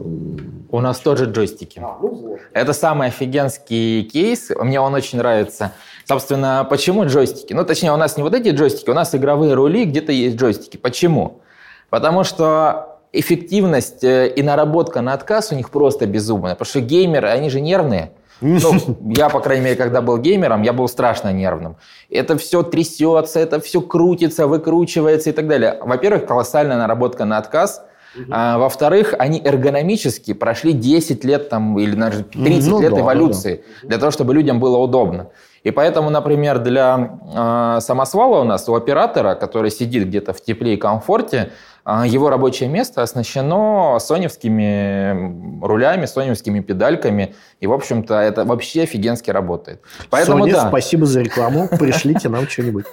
У нас тоже джойстики. А, ну, Это самый офигенский кейс. Мне он очень нравится. Собственно, почему джойстики? Ну, точнее, у нас не вот эти джойстики, у нас игровые рули, где-то есть джойстики. Почему? Потому что эффективность э, и наработка на отказ у них просто безумная. Потому что геймеры, они же нервные. Ну, я, по крайней мере, когда был геймером, я был страшно нервным. Это все трясется, это все крутится, выкручивается и так далее. Во-первых, колоссальная наработка на отказ. А, во-вторых, они эргономически прошли 10 лет там, или даже 30 ну, лет да, эволюции да. для того, чтобы людям было удобно. И поэтому, например, для э, самосвала у нас, у оператора, который сидит где-то в тепле и комфорте, его рабочее место оснащено соневскими рулями, соневскими педальками. И, в общем-то, это вообще офигенски работает. Поэтому, Sony, да. спасибо за рекламу. Пришлите нам что-нибудь.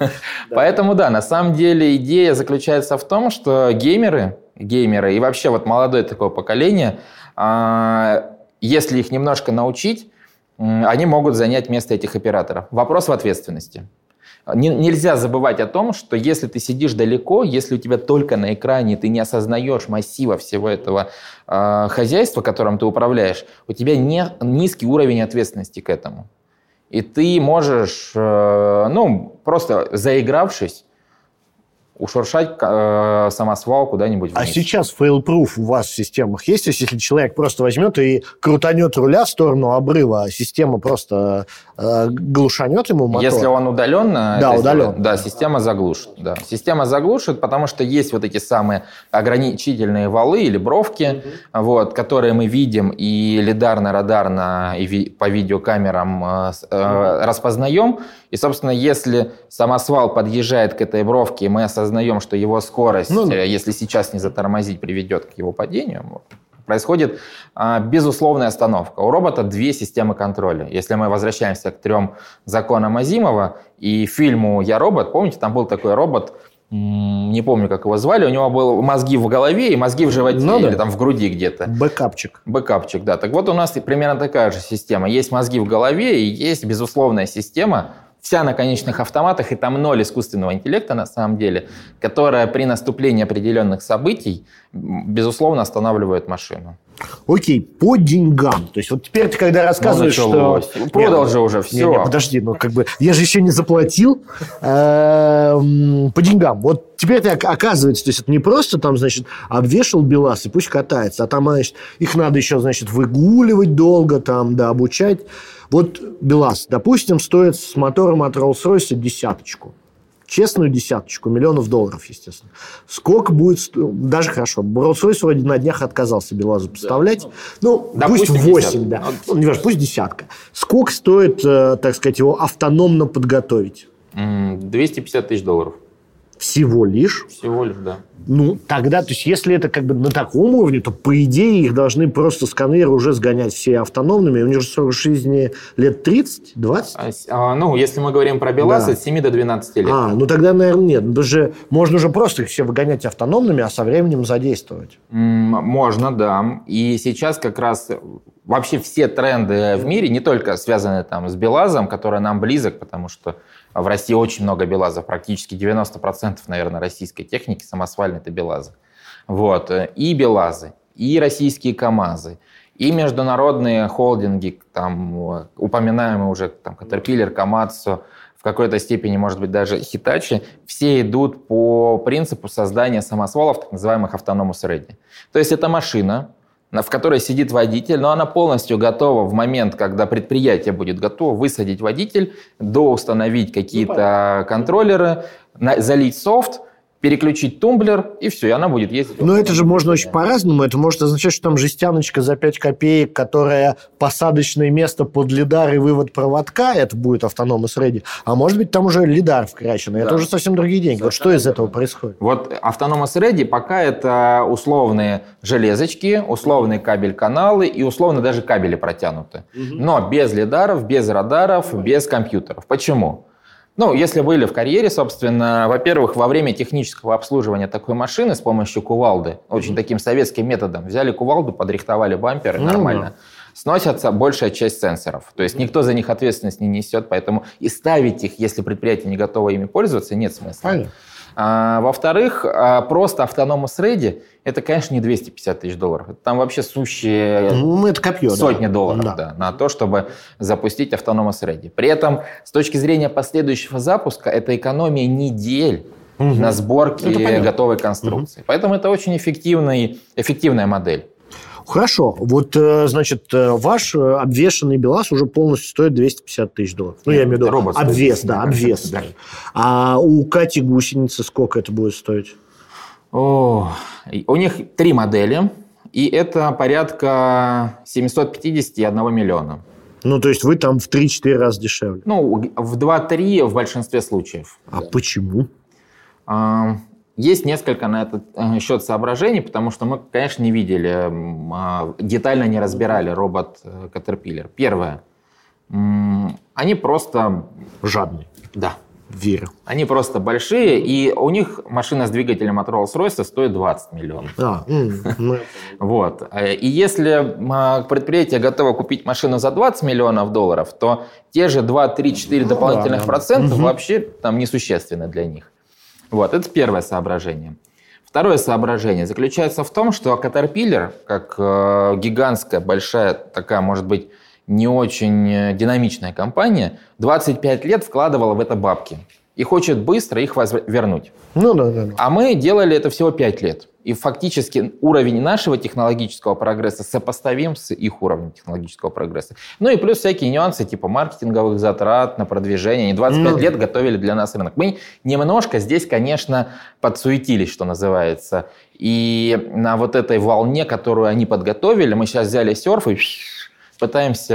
Поэтому, да, на самом деле идея заключается в том, что геймеры, геймеры и вообще вот молодое такое поколение, а, если их немножко научить, они могут занять место этих операторов. Вопрос в ответственности. Нельзя забывать о том, что если ты сидишь далеко, если у тебя только на экране ты не осознаешь массива всего этого э, хозяйства, которым ты управляешь, у тебя не, низкий уровень ответственности к этому. И ты можешь, э, ну, просто заигравшись, ушуршать э, самосвал куда-нибудь вниз. А сейчас fail-proof у вас в системах есть? То есть, если человек просто возьмет и крутанет руля в сторону обрыва, а система просто э, глушанет ему мотор? Если он удаленно... Да, удаленно. Да, система заглушит. Да. Система заглушит, потому что есть вот эти самые ограничительные валы или бровки, mm-hmm. вот, которые мы видим и лидарно-радарно, и ви- по видеокамерам э, э, распознаем. И, собственно, если самосвал подъезжает к этой бровке, и мы осознаем, что его скорость, ну, да. Э, если сейчас не затормозить, приведет к его падению, происходит а, безусловная остановка. У робота две системы контроля. Если мы возвращаемся к трем законам Азимова и фильму «Я робот», помните, там был такой робот, не помню, как его звали, у него были мозги в голове и мозги в животе ну, или там в груди где-то. Бэкапчик. Бэкапчик, да. Так вот у нас примерно такая же система. Есть мозги в голове и есть безусловная система, вся на конечных автоматах, и там ноль искусственного интеллекта на самом деле, которая при наступлении определенных событий, безусловно, останавливает машину. Окей, по деньгам. То есть вот теперь ты когда рассказываешь, ну, что... Продал же уже все. Не, не, подожди, ну как бы я же еще не заплатил эм, по деньгам. Вот теперь это оказывается, то есть это не просто там, значит, обвешал БелАЗ и пусть катается, а там, значит, их надо еще, значит, выгуливать долго, там, да, обучать. Вот БелАЗ, допустим, стоит с мотором от Rolls-Royce десяточку честную десяточку, миллионов долларов, естественно. Сколько будет... Даже хорошо. Rolls-Royce вроде на днях отказался Белазу поставлять. Да. Ну, да, пусть 8, да. Ну, не важно, пусть десятка. Сколько стоит, э, так сказать, его автономно подготовить? 250 тысяч долларов. Всего лишь? Всего лишь, да. Ну, тогда, то есть, если это как бы на таком уровне, то, по идее, их должны просто сканеры уже сгонять все автономными. У них же срок жизни лет 30, 20? А, а, ну, если мы говорим про БелАЗ, да. от 7 до 12 лет. А, ну тогда, наверное, нет. Потому что можно же просто их все выгонять автономными, а со временем задействовать. Можно, да. И сейчас как раз вообще все тренды в мире, не только связаны там с БелАЗом, который нам близок, потому что в России очень много БелАЗов, практически 90%, наверное, российской техники самосвальной это БелАЗы. Вот. И БелАЗы, и российские КАМАЗы, и международные холдинги, там, упоминаемые уже там, Caterpillar, Komatsu, в какой-то степени, может быть, даже Hitachi, все идут по принципу создания самосвалов, так называемых автономус ready. То есть это машина, в которой сидит водитель, но она полностью готова в момент, когда предприятие будет готово, высадить водитель, доустановить какие-то контроллеры, залить софт, переключить тумблер, и все, и она будет ездить. Но это же можно очень по-разному. Это может означать, что там жестяночка за 5 копеек, которая посадочное место под лидар и вывод проводка, это будет автономный ready. А может быть, там уже лидар вкраченный. Да. Это уже совсем другие деньги. Вот что из этого происходит? Вот автономный ready пока это условные железочки, условные кабель-каналы и условно даже кабели протянуты. Угу. Но без лидаров, без радаров, без компьютеров. Почему? Ну, если были в карьере, собственно, во-первых, во время технического обслуживания такой машины с помощью кувалды, очень таким советским методом, взяли кувалду, подрихтовали бамперы, mm-hmm. нормально, сносятся большая часть сенсоров. То есть никто за них ответственность не несет, поэтому и ставить их, если предприятие не готово ими пользоваться, нет смысла. Понятно. А, во-вторых, а, просто автономус ready – это, конечно, не 250 тысяч долларов. Там вообще сущие ну, это копье, сотни да. долларов да. Да, на то, чтобы запустить автономус ready. При этом, с точки зрения последующего запуска, это экономия недель угу. на сборке готовой конструкции. Угу. Поэтому это очень эффективный, эффективная модель. Хорошо. Вот, э, значит, э, ваш э, обвешенный БелАЗ уже полностью стоит 250 тысяч долларов. Ну, я имею в виду робот обвес, да, обвес. Да. А у Кати гусеницы сколько это будет стоить? О, у них три модели, и это порядка 750 и 1 миллиона. Ну, то есть вы там в 3-4 раза дешевле? Ну, в 2-3 в большинстве случаев. А почему? А, есть несколько на этот э, счет соображений, потому что мы, конечно, не видели, а, детально не разбирали робот э, Caterpillar. Первое. Они просто... Жадные. Да. Верю. Они просто большие, и у них машина с двигателем от Rolls-Royce стоит 20 миллионов. А, ну, вот. Э, и если предприятие готово купить машину за 20 миллионов долларов, то те же 2, 3, 4 дополнительных процента вообще там несущественны для них. Вот, это первое соображение. Второе соображение заключается в том, что Caterpillar, как э, гигантская, большая, такая, может быть, не очень э, динамичная компания, 25 лет вкладывала в это бабки и хочет быстро их вернуть. Ну да, да, да. А мы делали это всего 5 лет. И фактически уровень нашего технологического прогресса сопоставим с их уровнем технологического прогресса. Ну и плюс всякие нюансы типа маркетинговых затрат на продвижение. Они 25 mm. лет готовили для нас рынок. Мы немножко здесь, конечно, подсуетились, что называется. И на вот этой волне, которую они подготовили, мы сейчас взяли серф и пытаемся...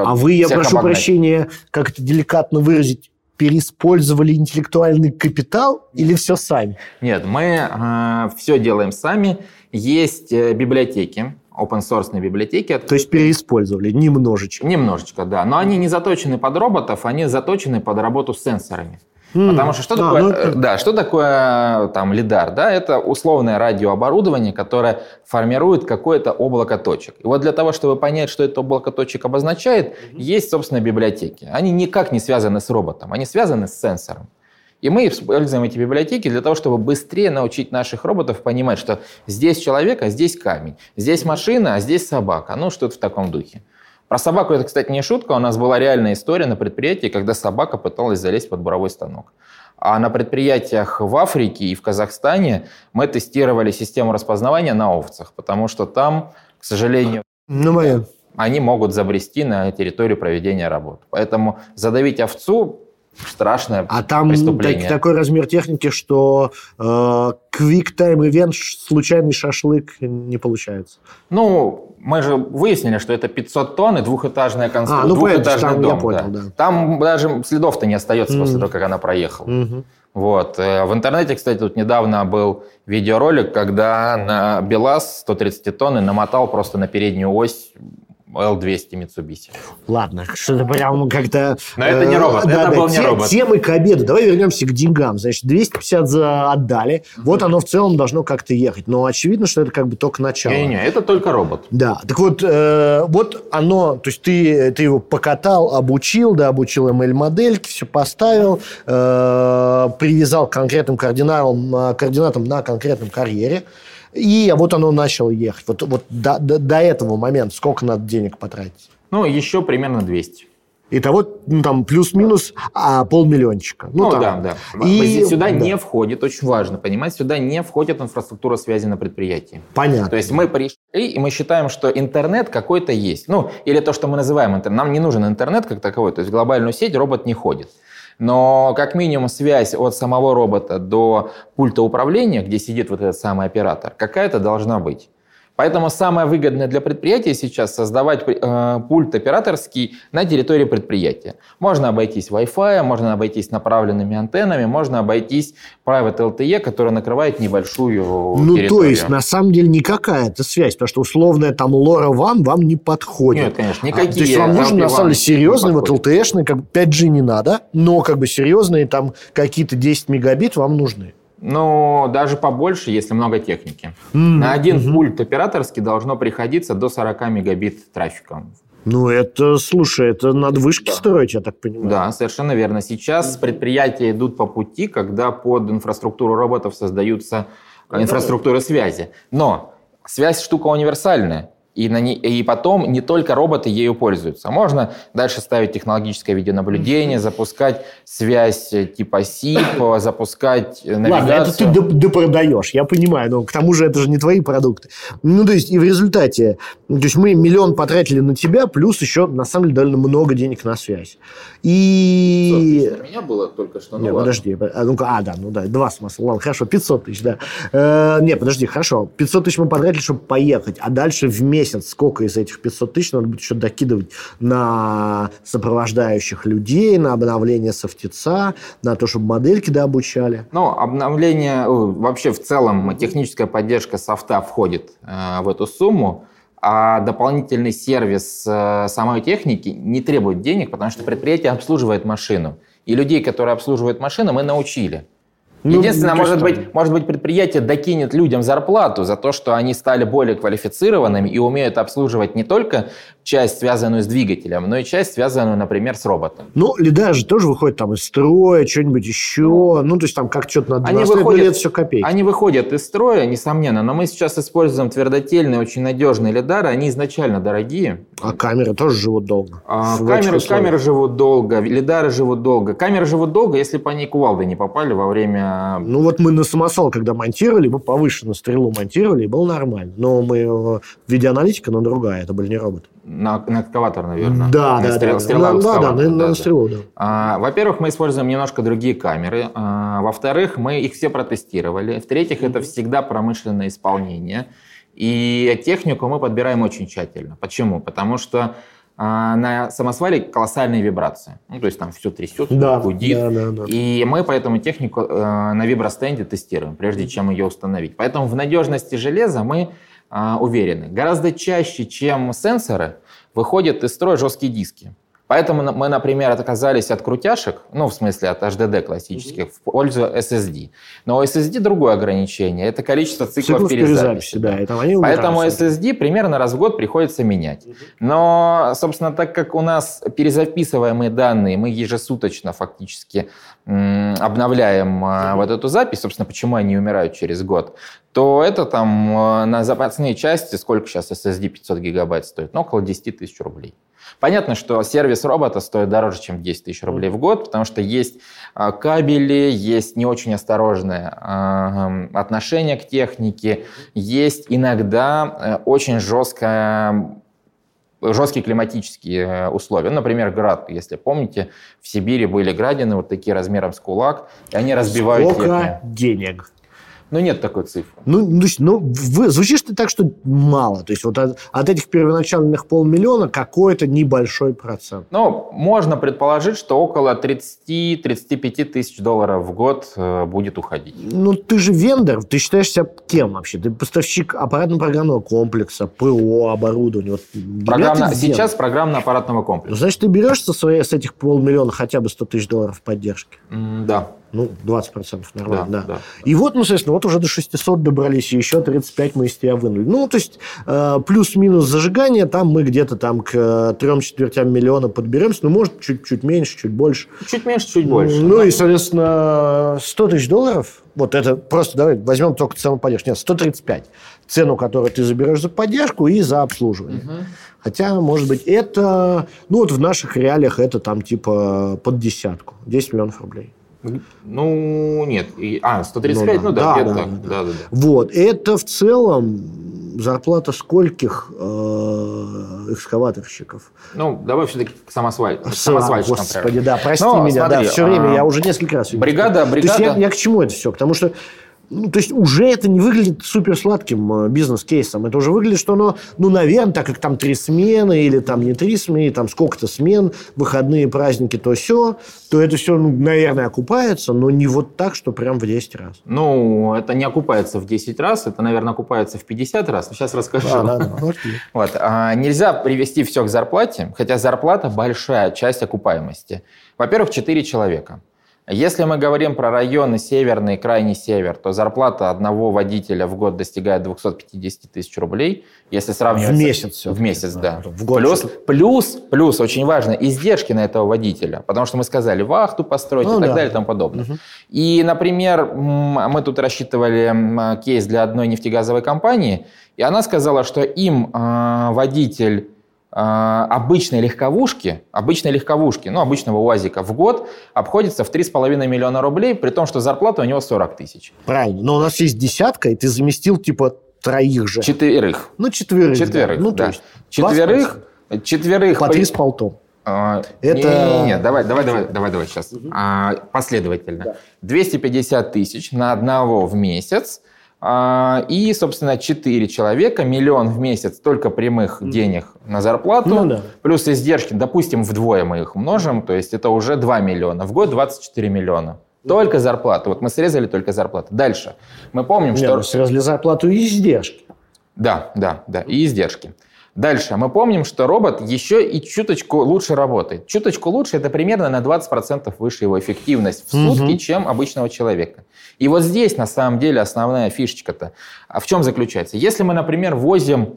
А вы, я прошу обогнать. прощения, как это деликатно выразить, переиспользовали интеллектуальный капитал или все сами? Нет, мы э, все делаем сами. Есть э, библиотеки. open source библиотеки. То есть переиспользовали немножечко. Немножечко, да. Но они не заточены под роботов, они заточены под работу с сенсорами. Mm. Потому что что да, такое, ну, это... да, что такое там лидар? Да, это условное радиооборудование, которое формирует какое-то облако точек. И вот для того, чтобы понять, что это облако точек обозначает, mm-hmm. есть, собственно, библиотеки. Они никак не связаны с роботом, они связаны с сенсором. И мы используем эти библиотеки для того, чтобы быстрее научить наших роботов понимать, что здесь человек, а здесь камень, здесь машина, а здесь собака. Ну, что-то в таком духе. Про собаку это, кстати, не шутка. У нас была реальная история на предприятии, когда собака пыталась залезть под буровой станок. А на предприятиях в Африке и в Казахстане мы тестировали систему распознавания на овцах, потому что там, к сожалению, ну, моя. они могут забрести на территорию проведения работ. Поэтому задавить овцу страшное а там преступление. Так, такой размер техники, что э, quick time event, случайный шашлык не получается. Ну, мы же выяснили, что это 500 тонн и двухэтажная конструкция, а, ну, двухэтажный там, дом. Я понял, да. Да. Там даже следов-то не остается mm. после того, как она проехала. Mm-hmm. Вот. Э, в интернете, кстати, тут недавно был видеоролик, когда на БелАЗ 130 тонн намотал просто на переднюю ось L200 Mitsubishi. Ладно, что-то прям как-то... Но это не робот, да, это да, был не робот. Темы к обеду. Давай вернемся к деньгам. Значит, 250 за отдали. Вот оно в целом должно как-то ехать. Но очевидно, что это как бы только начало. Не-не, это только робот. Да. Так вот, э, вот оно... То есть ты, ты его покатал, обучил, да, обучил ML-модельки, все поставил, э, привязал к конкретным координатам, э, координатам на конкретном карьере. И вот оно начало ехать. Вот, вот до, до, до этого момента сколько надо денег потратить? Ну, еще примерно 200. Итого, ну, там, плюс-минус а, полмиллиончика. Ну, ну там. да, да. И... Сюда да. не входит, очень важно понимать, сюда не входит инфраструктура связи на предприятии. Понятно. То есть мы пришли, и мы считаем, что интернет какой-то есть. Ну, или то, что мы называем интернет. Нам не нужен интернет как таковой, то есть глобальную сеть робот не ходит. Но как минимум связь от самого робота до пульта управления, где сидит вот этот самый оператор, какая-то должна быть. Поэтому самое выгодное для предприятия сейчас создавать э, пульт операторский на территории предприятия. Можно обойтись Wi-Fi, можно обойтись направленными антеннами, можно обойтись Private LTE, который накрывает небольшую ну, территорию. Ну, то есть, на самом деле, никакая это связь, потому что условная там LoRaWAN вам не подходит. Нет, конечно, никакие. А, то есть, вам нужен, на самом деле, серьезный вот LTE-шный, как 5G не надо, но как бы серьезные там какие-то 10 мегабит вам нужны. Ну, даже побольше, если много техники. Mm-hmm. На один mm-hmm. пульт операторский должно приходиться до 40 мегабит трафика. Ну, это, слушай, это надо вышки да. строить, я так понимаю. Да, совершенно верно. Сейчас предприятия идут по пути, когда под инфраструктуру роботов создаются инфраструктуры связи. Но связь штука универсальная. И, на не, и потом не только роботы ею пользуются. Можно дальше ставить технологическое видеонаблюдение, запускать связь э, типа SIP, запускать навигацию. Ладно, это ты допродаешь, я понимаю, но к тому же это же не твои продукты. Ну, то есть, и в результате, то есть мы миллион потратили на тебя, плюс еще, на самом деле, довольно много денег на связь. И... У меня было только что. Ну, нет, подожди. А, ну а, да, ну да, два смысла. Ладно, хорошо, 500 тысяч, да. Э, нет, подожди, хорошо. 500 тысяч мы потратили, чтобы поехать, а дальше вместе месяц сколько из этих 500 тысяч надо будет еще докидывать на сопровождающих людей, на обновление софтеца, на то, чтобы модельки дообучали? Ну, обновление, вообще в целом техническая поддержка софта входит э, в эту сумму, а дополнительный сервис э, самой техники не требует денег, потому что предприятие обслуживает машину. И людей, которые обслуживают машину, мы научили. Ну, Единственное, может быть, может быть, предприятие докинет людям зарплату за то, что они стали более квалифицированными и умеют обслуживать не только часть, связанную с двигателем, но и часть, связанную, например, с роботом. Ну, лида же тоже выходит там из строя, что-нибудь еще. Ну, то есть там как что-то надо они выходят, лет все копейки. Они выходят из строя, несомненно, но мы сейчас используем твердотельные, очень надежные лидары. Они изначально дорогие. А камеры тоже живут долго. А, камеры, камеры живут долго, лидары живут долго. Камеры живут долго, если по ней кувалды не попали во время ну, вот мы на самосол, когда монтировали, мы повыше на стрелу монтировали, и было нормально. Но мы в видеоаналитика, но другая, это были не роботы. На, на экскаватор, наверное. Да, да, стрел, да. Стрела, на, да, да, на, да, на стрелу, да. А, во-первых, мы используем немножко другие камеры. А, во-вторых, мы их все протестировали. В-третьих, это всегда промышленное исполнение. И технику мы подбираем очень тщательно. Почему? Потому что а, на самосвале колоссальные вибрации. Ну, то есть там все трясется, да, гудит. Да, да, да. И мы поэтому технику э, на вибростенде тестируем, прежде чем ее установить. Поэтому в надежности железа мы а, уверены. Гораздо чаще, чем сенсоры, выходят из строя жесткие диски. Поэтому мы, например, отказались от крутяшек, ну, в смысле от HDD классических, mm-hmm. в пользу SSD. Но у SSD другое ограничение, это количество циклов, циклов перезаписи. перезаписи да. Это Поэтому SSD примерно раз в год приходится менять. Mm-hmm. Но, собственно, так как у нас перезаписываемые данные, мы ежесуточно фактически м, обновляем mm-hmm. вот эту запись, собственно, почему они умирают через год, то это там э, на запасные части, сколько сейчас SSD 500 гигабайт стоит? Ну, около 10 тысяч рублей. Понятно, что сервис робота стоит дороже, чем 10 тысяч рублей в год, потому что есть а, кабели, есть не очень осторожное отношение к технике, есть иногда э, очень жесткое жесткие климатические э, условия. Например, град, если помните, в Сибири были градины вот такие размером с кулак, и они разбивают... Сколько денег ну, нет такой цифры. Ну, ну, ну вы, звучишь ты так, что мало. То есть вот от, от этих первоначальных полмиллиона какой-то небольшой процент. Ну, можно предположить, что около 30-35 тысяч долларов в год э, будет уходить. Ну, ты же вендор, ты считаешься кем вообще? Ты поставщик аппаратно-программного комплекса, ПО, оборудования. Вот, Программно, сейчас программно-аппаратного комплекса. Ну, значит, ты берешь со своей, с этих полмиллиона хотя бы 100 тысяч долларов поддержки? Mm, да. Ну, 20% нормально, да, да. да. И вот мы, соответственно, вот уже до 600 добрались, и еще 35 мы из тебя вынули. Ну, то есть, э, плюс-минус зажигание, там мы где-то там к э, трем четвертям миллиона подберемся, ну, может, чуть-чуть меньше, чуть больше. Чуть меньше, чуть больше. Ну, да. и, соответственно, 100 тысяч долларов, вот это просто, давай возьмем только цену поддержки. Нет, 135. Цену, которую ты заберешь за поддержку и за обслуживание. Угу. Хотя, может быть, это, ну, вот в наших реалиях это там типа под десятку, 10 миллионов рублей. Ну, нет. А, 135, ну, да, ну, да, да, да, да, да, да. Вот. Это в целом зарплата скольких э, экскаваторщиков? Ну, давай все-таки к самосваль... самосвальщикам. Господи, да, прости Но, меня, смотри, да, все время, а... я уже несколько раз... Бригада, бригада... То есть я, я к чему это все? Потому что ну, то есть уже это не выглядит супер сладким э, бизнес-кейсом. Это уже выглядит, что оно, ну, наверное, так как там три смены или там не три смены, там сколько-то смен, выходные, праздники, то все, то это все, ну, наверное, окупается, но не вот так, что прям в 10 раз. Ну, это не окупается в 10 раз, это, наверное, окупается в 50 раз. Сейчас расскажу. Да, да, да. Вот. А, нельзя привести все к зарплате, хотя зарплата большая часть окупаемости. Во-первых, 4 человека. Если мы говорим про районы северный, крайний север, то зарплата одного водителя в год достигает 250 тысяч рублей. Если сравнивать... В месяц. Все в месяц, да. В год плюс, плюс, плюс, очень важно, издержки на этого водителя. Потому что мы сказали, вахту построить ну, и так да. далее и тому подобное. Угу. И, например, мы тут рассчитывали кейс для одной нефтегазовой компании, и она сказала, что им а, водитель обычной легковушки, обычной легковушки, ну, обычного УАЗика в год обходится в 3,5 миллиона рублей, при том, что зарплата у него 40 тысяч. Правильно. Но у нас есть десятка, и ты заместил типа троих же. Четверых. Ну, четверых. Четверых, да. Ну, да. четверых, четверых. По три с полтом. А, это... Не, не, не, давай, давай, давай, давай, давай сейчас. Угу. А, последовательно. Да. 250 тысяч на одного в месяц – а, и, собственно, 4 человека, миллион в месяц только прямых денег на зарплату, ну, да. плюс издержки, допустим, вдвое мы их умножим, то есть это уже 2 миллиона. В год 24 миллиона. Только зарплату. Вот мы срезали только зарплату. Дальше. Мы помним, Нет, что... Мы срезали зарплату и издержки. Да, да, да, и издержки. Дальше. Мы помним, что робот еще и чуточку лучше работает. Чуточку лучше – это примерно на 20% выше его эффективность в сутки, угу. чем обычного человека. И вот здесь на самом деле основная фишечка-то. А в чем заключается? Если мы, например, возим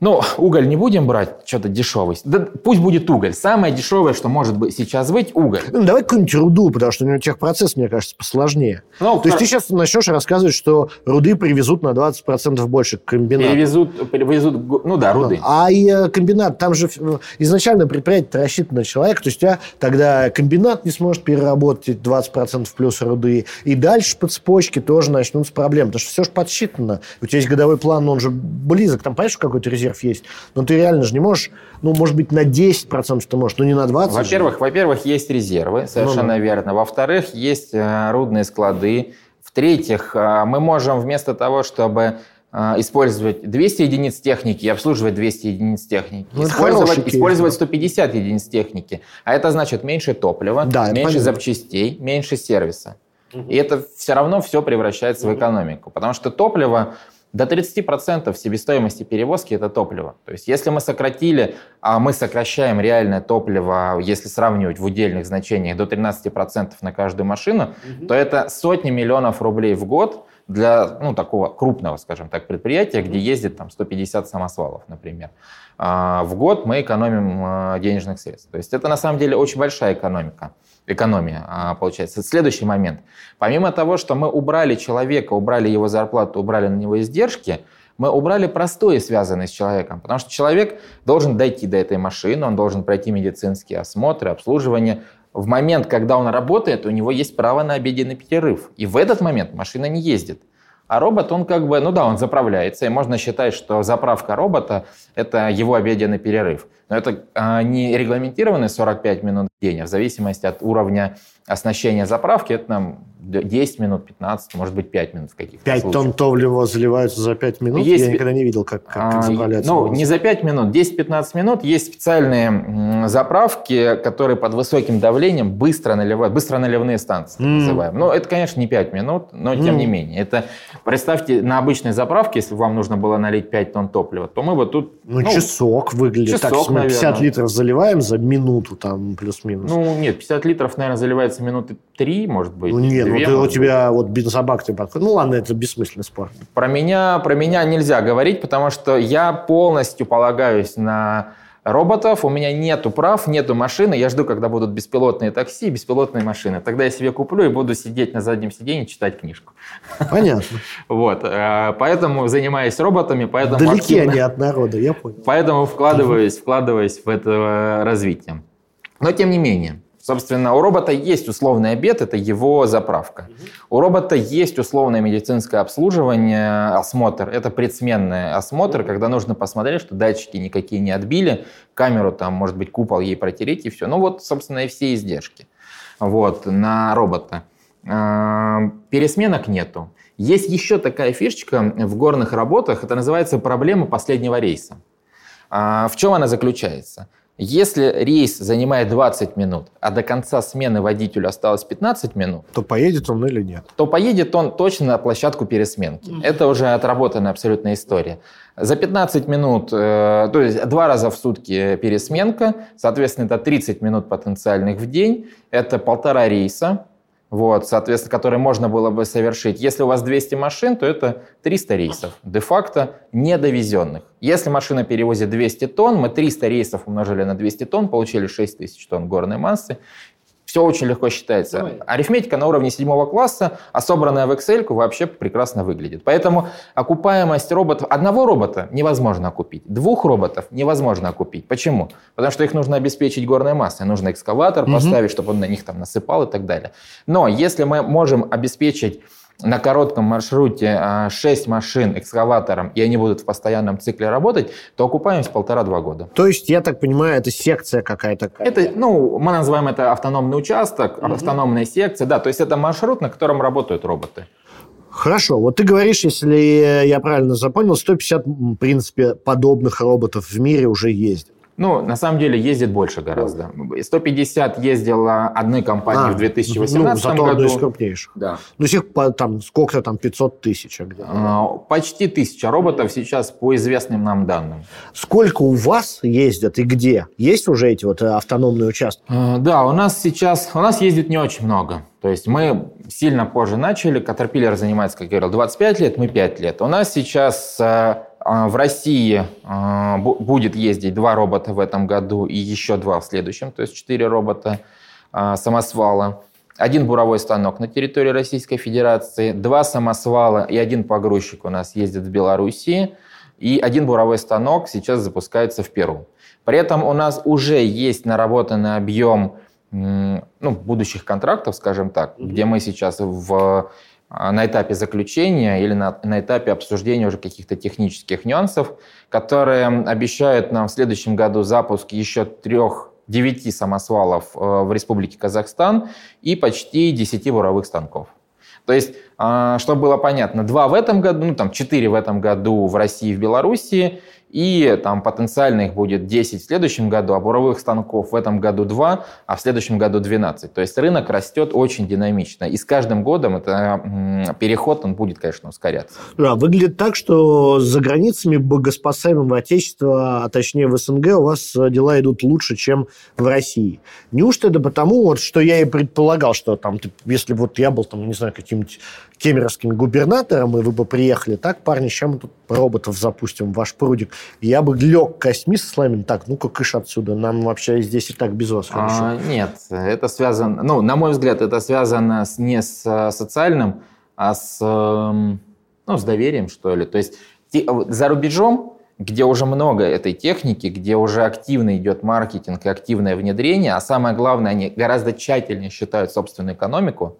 ну, уголь не будем брать, что-то дешевый. Да пусть будет уголь. Самое дешевое, что может быть сейчас быть, уголь. Ну, давай какую-нибудь руду, потому что у него техпроцесс, мне кажется, посложнее. Ну, То есть ты сейчас начнешь рассказывать, что руды привезут на 20% больше к комбинату. Перевезут, перевезут, ну да, руды. А и э, комбинат, там же э, изначально предприятие рассчитано на человека, то есть у тебя тогда комбинат не сможет переработать 20% плюс руды, и дальше по цепочке тоже начнутся проблемы, потому что все же подсчитано. У тебя есть годовой план, но он же близок, там, понимаешь, какой-то резерв резерв есть. Но ты реально же не можешь, ну, может быть, на 10% ты можешь, но не на 20%. Во-первых, во-первых, есть резервы, совершенно ну, верно. Во-вторых, есть э, рудные склады. В-третьих, э, мы можем вместо того, чтобы э, использовать 200 единиц техники и обслуживать 200 единиц техники. Ну, использовать, кейс, использовать 150 единиц техники. А это значит меньше топлива, да, меньше запчастей, меньше сервиса. Угу. И это все равно все превращается угу. в экономику. Потому что топливо До 30% себестоимости перевозки – это топливо. То есть если мы сократили, а мы сокращаем реальное топливо, если сравнивать в удельных значениях, до 13% на каждую машину, угу. то это сотни миллионов рублей в год для ну, такого крупного, скажем так, предприятия, где ездит там, 150 самосвалов, например. А в год мы экономим а, денежных средств. То есть это на самом деле очень большая экономика экономия а, получается. Следующий момент. Помимо того, что мы убрали человека, убрали его зарплату, убрали на него издержки, мы убрали простое, связанное с человеком. Потому что человек должен дойти до этой машины, он должен пройти медицинские осмотры, обслуживание. В момент, когда он работает, у него есть право на обеденный перерыв. И в этот момент машина не ездит. А робот, он как бы, ну да, он заправляется, и можно считать, что заправка робота – это его обеденный перерыв. Но это а, не регламентированные 45 минут в день, а в зависимости от уровня оснащения заправки, это нам 10 минут, 15, может быть, 5 минут в каких-то 5 случаях. тонн топлива заливаются за 5 минут? Есть, Я никогда не видел, как, как, как заправляется. Ну, не за 5 минут, 10-15 минут. Есть специальные заправки, которые под высоким давлением быстро наливают, быстро наливные станции, mm. называем. Ну, это, конечно, не 5 минут, но тем mm. не менее. Это, представьте, на обычной заправке, если вам нужно было налить 5 тонн топлива, то мы бы тут... Ну, ну часок выглядит. Часок, так, мы 50 литров заливаем за минуту, там, плюс-минус. Ну, нет, 50 литров, наверное, заливается минуты 3, может быть. Ну, нет, ну, ты, у тебя вот бензобак тебе подходит. Ну, ладно, это бессмысленный спор. Про меня, про меня нельзя говорить, потому что я полностью полагаюсь на роботов, у меня нету прав, нету машины, я жду, когда будут беспилотные такси, беспилотные машины. Тогда я себе куплю и буду сидеть на заднем сиденье читать книжку. Понятно. Вот, э, поэтому занимаюсь роботами, поэтому... Далеки активно, они от народа, я понял. Поэтому вкладываюсь, вкладываюсь в это развитие. Но тем не менее, Собственно, у робота есть условный обед, это его заправка. У робота есть условное медицинское обслуживание, осмотр. Это предсменный осмотр, когда нужно посмотреть, что датчики никакие не отбили, камеру там, может быть, купол ей протереть и все. Ну вот, собственно, и все издержки вот, на робота. А, пересменок нету. Есть еще такая фишечка в горных работах, это называется проблема последнего рейса. А, в чем она заключается? Если рейс занимает 20 минут, а до конца смены водителю осталось 15 минут, то поедет он или нет? То поедет он точно на площадку пересменки. Mm-hmm. Это уже отработанная абсолютная история. За 15 минут, э, то есть два раза в сутки пересменка, соответственно, это 30 минут потенциальных в день, это полтора рейса, вот, соответственно, которые можно было бы совершить. Если у вас 200 машин, то это 300 рейсов, де-факто недовезенных. Если машина перевозит 200 тонн, мы 300 рейсов умножили на 200 тонн, получили 6 тысяч тонн горной массы, все очень легко считается. Давай. Арифметика на уровне седьмого класса, а собранная в Excel вообще прекрасно выглядит. Поэтому окупаемость роботов, одного робота невозможно окупить, двух роботов невозможно окупить. Почему? Потому что их нужно обеспечить горной массой. Нужно экскаватор угу. поставить, чтобы он на них там насыпал и так далее. Но если мы можем обеспечить на коротком маршруте 6 а, машин экскаватором, и они будут в постоянном цикле работать, то окупаемость полтора-два года. То есть, я так понимаю, это секция какая-то? Это, ну, мы называем это автономный участок, угу. автономная секция, да, то есть это маршрут, на котором работают роботы. Хорошо, вот ты говоришь, если я правильно запомнил, 150, в принципе, подобных роботов в мире уже есть. Ну, на самом деле ездит больше гораздо. 150 ездила одной компании а, в 2018 ну, зато году. из крупнейших. Да. Ну, их там сколько там, 500 тысяч? А почти тысяча роботов сейчас по известным нам данным. Сколько у вас ездят и где? Есть уже эти вот автономные участки? А, да, у нас сейчас, у нас ездит не очень много. То есть мы сильно позже начали, Caterpillar занимается, как я говорил, 25 лет, мы 5 лет. У нас сейчас э, в России а, будет ездить два робота в этом году и еще два в следующем, то есть четыре робота а, самосвала. Один буровой станок на территории Российской Федерации, два самосвала и один погрузчик у нас ездит в Белоруссии, и один буровой станок сейчас запускается в Перу. При этом у нас уже есть наработанный объем ну, будущих контрактов, скажем так, mm-hmm. где мы сейчас в а, на этапе заключения или на, на этапе обсуждения уже каких-то технических нюансов, которые обещают нам в следующем году запуск еще трех девяти самосвалов э, в Республике Казахстан и почти 10 буровых станков. То есть а, чтобы было понятно, два в этом году, ну там четыре в этом году в России и в Беларуси, и там потенциально их будет 10 в следующем году, а буровых станков в этом году 2, а в следующем году 12. То есть рынок растет очень динамично. И с каждым годом это переход, он будет, конечно, ускоряться. Да, выглядит так, что за границами богоспасаемого отечества, а точнее в СНГ, у вас дела идут лучше, чем в России. Неужто это потому, вот, что я и предполагал, что там, если вот я был, там, не знаю, каким-нибудь кемеровским губернатором, и вы бы приехали, так, парни, сейчас мы тут роботов запустим в ваш прудик, я бы лег костьми со слаймами, так, ну-ка, кыш отсюда, нам вообще здесь и так без вас хорошо. А, нет, это связано, ну, на мой взгляд, это связано с, не с э, социальным, а с, эм, ну, с доверием, что ли. То есть за рубежом, где уже много этой техники, где уже активно идет маркетинг и активное внедрение, а самое главное, они гораздо тщательнее считают собственную экономику.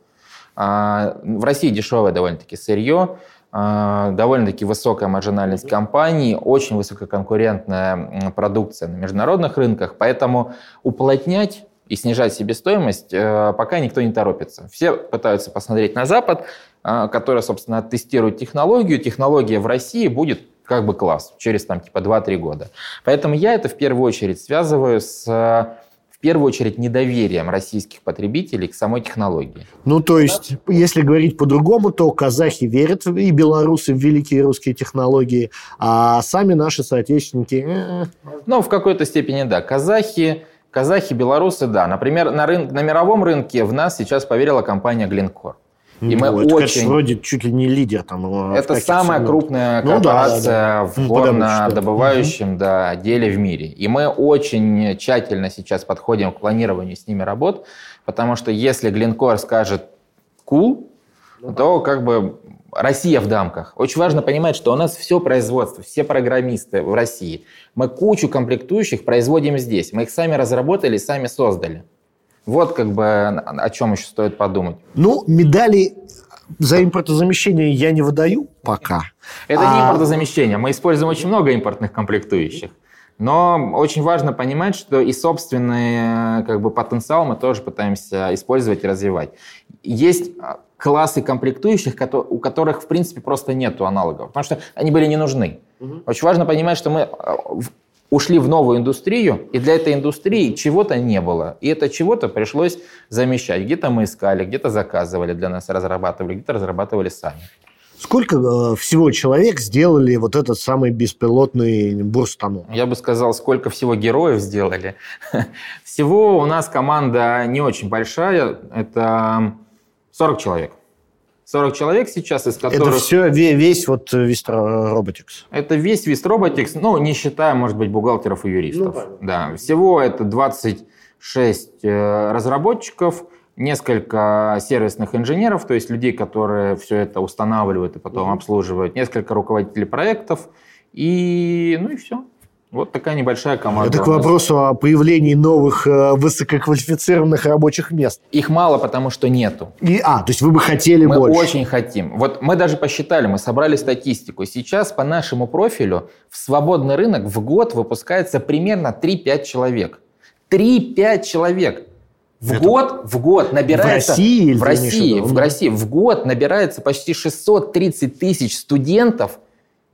А, в России дешевое довольно-таки сырье, а, довольно-таки высокая маржинальность компаний, очень высококонкурентная продукция на международных рынках, поэтому уплотнять и снижать себестоимость э, пока никто не торопится. Все пытаются посмотреть на Запад, э, который, собственно, тестирует технологию. Технология в России будет как бы класс через там типа 2-3 года. Поэтому я это в первую очередь связываю с первую очередь недоверием российских потребителей к самой технологии. Ну, то есть, если говорить по-другому, то казахи верят и белорусы в великие русские технологии, а сами наши соотечественники... Э, ну, в какой-то степени да. Казахи, казахи, белорусы, да. Например, на, рын... на мировом рынке в нас сейчас поверила компания Glencore. И мы ну, это, очень... Конечно, вроде чуть ли не лидер там. Это самая всего. крупная корпорация ну, да, да, в горнодобывающем да, деле в мире. И мы очень тщательно сейчас подходим к планированию с ними работ, потому что если Glencore скажет cool, ну, то как бы Россия в дамках. Очень важно понимать, что у нас все производство, все программисты в России. Мы кучу комплектующих производим здесь. Мы их сами разработали, сами создали. Вот как бы о чем еще стоит подумать. Ну, медали за импортозамещение я не выдаю пока. Это а... не импортозамещение. Мы используем очень много импортных комплектующих. Но очень важно понимать, что и собственный как бы, потенциал мы тоже пытаемся использовать и развивать. Есть а, классы комплектующих, у которых, в принципе, просто нет аналогов, потому что они были не нужны. Угу. Очень важно понимать, что мы а, ушли в новую индустрию, и для этой индустрии чего-то не было. И это чего-то пришлось замещать. Где-то мы искали, где-то заказывали для нас, разрабатывали, где-то разрабатывали сами. Сколько э, всего человек сделали вот этот самый беспилотный бурстанок? Я бы сказал, сколько всего героев сделали. Всего у нас команда не очень большая, это 40 человек. 40 человек сейчас, из которых... Это все весь вот Вист Robotics? Это весь Вист Robotics, ну, не считая, может быть, бухгалтеров и юристов. Ну, да, всего это 26 э, разработчиков, несколько сервисных инженеров, то есть людей, которые все это устанавливают и потом угу. обслуживают, несколько руководителей проектов, и ну и все. Вот такая небольшая команда. Это к вопросу о появлении новых э, высококвалифицированных рабочих мест. Их мало, потому что нету. И, а, то есть вы бы хотели мы больше? Мы очень хотим. Вот мы даже посчитали, мы собрали статистику. Сейчас по нашему профилю в свободный рынок в год выпускается примерно 3-5 человек. 3-5 человек. В Это год, в год набирается... В России? В России, в России. В год набирается почти 630 тысяч студентов –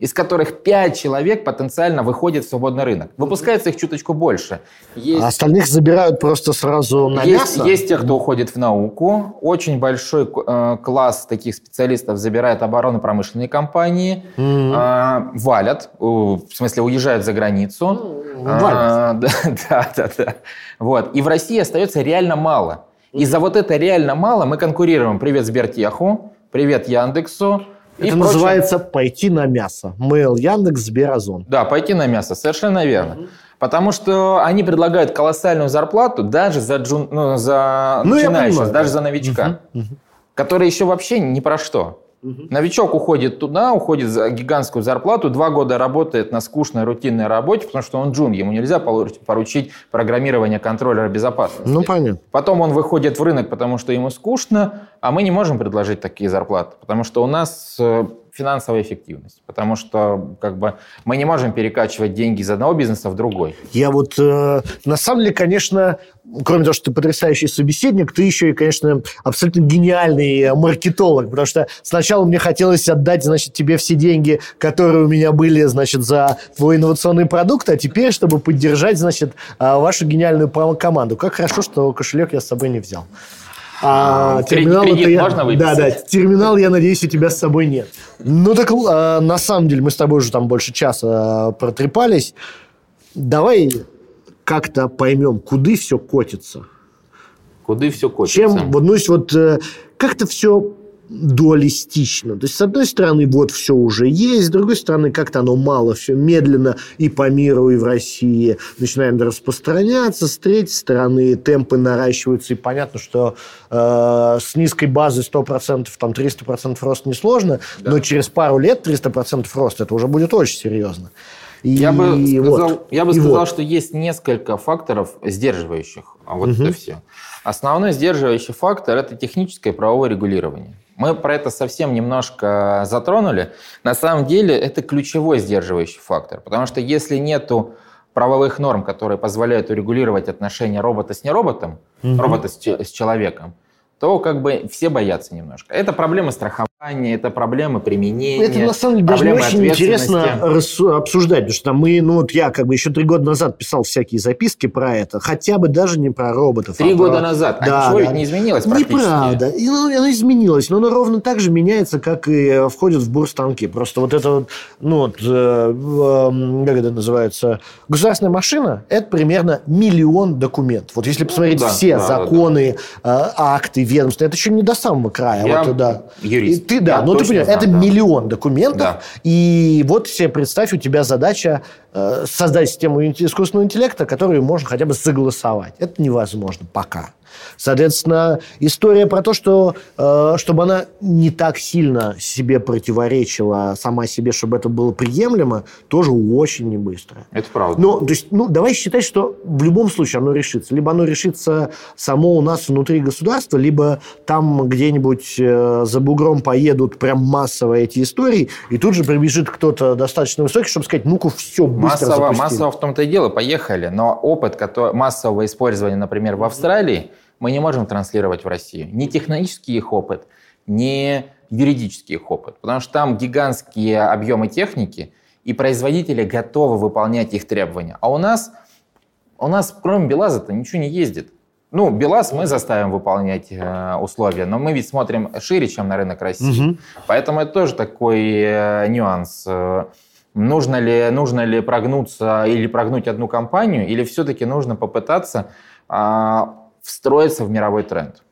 из которых 5 человек потенциально выходит в свободный рынок. Выпускается их чуточку больше. Есть... А остальных забирают просто сразу на есть, мясо? Есть те, кто уходит в науку. Очень большой э, класс таких специалистов забирает оборонно-промышленные компании. Mm-hmm. Э, валят, э, в смысле уезжают за границу. Mm-hmm. Валят. Э, да, да, да. Вот. И в России остается реально мало. И за вот это реально мало мы конкурируем. Привет Сбертеху, привет Яндексу, это и называется прочее. пойти на мясо. Mail, Яндекс, Сберазон. Да, пойти на мясо, совершенно верно. Угу. Потому что они предлагают колоссальную зарплату даже за, джун, ну, за ну, начинающего, даже за новичка, угу. Угу. который еще вообще ни про что. Угу. Новичок уходит туда, уходит за гигантскую зарплату, два года работает на скучной рутинной работе, потому что он джун, ему нельзя поручить программирование контроллера безопасности. Ну, понятно. Потом он выходит в рынок, потому что ему скучно, а мы не можем предложить такие зарплаты, потому что у нас э, финансовая эффективность. Потому что как бы, мы не можем перекачивать деньги из одного бизнеса в другой. Я вот, э, на самом деле, конечно, кроме того, что ты потрясающий собеседник, ты еще и, конечно, абсолютно гениальный маркетолог, потому что сначала мне хотелось отдать, значит, тебе все деньги, которые у меня были, значит, за твой инновационный продукт, а теперь, чтобы поддержать, значит, а, вашу гениальную команду. Как хорошо, что кошелек я с собой не взял. А, терминал кредит я, можно выписать? Да, да, терминал, я надеюсь, у тебя с собой нет. Ну так, а, на самом деле, мы с тобой уже там больше часа а, протрепались. Давай как-то поймем, куда все котится. Куда все котится? Чем, вот, ну, вот э, как-то все дуалистично. То есть, с одной стороны, вот все уже есть, с другой стороны, как-то оно мало, все медленно и по миру, и в России начинает распространяться, с третьей стороны, темпы наращиваются, и понятно, что э, с низкой базы 100%, там 300% рост несложно, да. но через пару лет 300% рост, это уже будет очень серьезно. И, я бы сказал, вот, я бы сказал вот. что есть несколько факторов сдерживающих а вот угу. это все. Основной сдерживающий фактор – это техническое правовое регулирование. Мы про это совсем немножко затронули. На самом деле это ключевой сдерживающий фактор, потому что если нету правовых норм, которые позволяют урегулировать отношения робота с нероботом, угу. робота с, с человеком, то как бы все боятся немножко. Это проблема страхования это проблемы применения. Это на самом деле даже очень интересно обсуждать, потому что мы, ну вот я как бы еще три года назад писал всякие записки про это, хотя бы даже не про роботов. Три а года про... назад, а да, ничего да. ведь не изменилось практически. Неправда, и, ну, оно изменилось, но оно ровно так же меняется, как и входит в бурстанки. Просто вот это вот, ну вот, э, как это называется, государственная машина, это примерно миллион документов. Вот если посмотреть да, все да, законы, да, да. акты, ведомства, это еще не до самого края. Я вот, да. юрист. Ты, да, ну ты понимаешь, это да. миллион документов, да. и вот себе представь, у тебя задача э, создать систему искусственного интеллекта, которую можно хотя бы согласовать. Это невозможно пока. Соответственно, история про то, что э, чтобы она не так сильно себе противоречила сама себе, чтобы это было приемлемо, тоже очень не быстро. Это правда. Но, то есть, ну, давай считать, что в любом случае оно решится. Либо оно решится само у нас внутри государства, либо там где-нибудь э, за бугром поедут прям массово эти истории, и тут же прибежит кто-то достаточно высокий, чтобы сказать, ну-ка, все быстро массово, запустили. Массово в том-то и дело, поехали. Но опыт который, массового использования, например, в Австралии, мы не можем транслировать в Россию. Ни технический их опыт, ни юридический их опыт. Потому что там гигантские объемы техники, и производители готовы выполнять их требования. А у нас, у нас кроме БелАЗа-то ничего не ездит. Ну, БелАЗ мы заставим выполнять э, условия, но мы ведь смотрим шире, чем на рынок России. Угу. Поэтому это тоже такой э, нюанс. Э, нужно ли, нужно ли прогнуться или прогнуть одну компанию, или все-таки нужно попытаться э, встроиться в мировой тренд.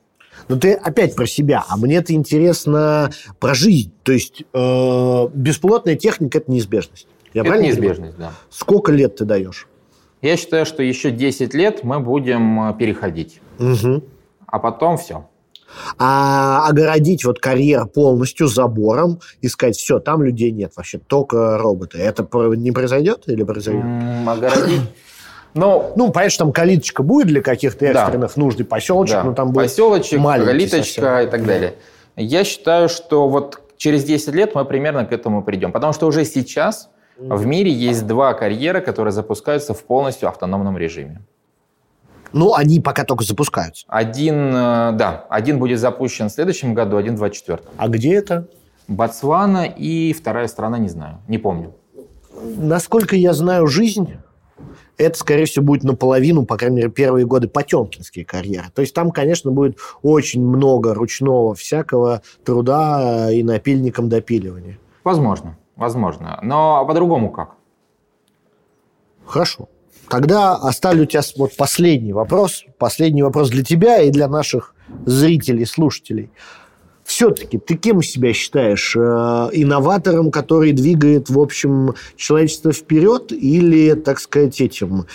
Но ты опять про себя, а мне это интересно про жизнь. То есть э, бесплотная техника – это неизбежность. Я это неизбежность, понимаю? да. Сколько лет ты даешь? Я считаю, что еще 10 лет мы будем э, переходить. Угу. А потом все. А огородить вот карьер полностью забором и сказать, все, там людей нет вообще, только роботы. Это не произойдет или произойдет? огородить? Но, ну, понятно, что там калиточка будет для каких-то экстренных да. нужд, и поселочек, да. но там будет Поселочек, калиточка совсем. и так далее. Я считаю, что вот через 10 лет мы примерно к этому придем. Потому что уже сейчас в мире есть два карьера, которые запускаются в полностью автономном режиме. Ну, они пока только запускаются. Один, э, да, один будет запущен в следующем году, один в 2024. А где это? Ботсвана и вторая страна, не знаю, не помню. Насколько я знаю жизнь, это, скорее всего, будет наполовину, по крайней мере, первые годы потемкинские карьеры. То есть там, конечно, будет очень много ручного всякого труда и напильником допиливания. Возможно, возможно. Но по-другому как? Хорошо. Тогда оставлю тебя вот последний вопрос. Последний вопрос для тебя и для наших зрителей, слушателей все-таки ты кем себя считаешь? Э, инноватором, который двигает, в общем, человечество вперед или, так сказать, этим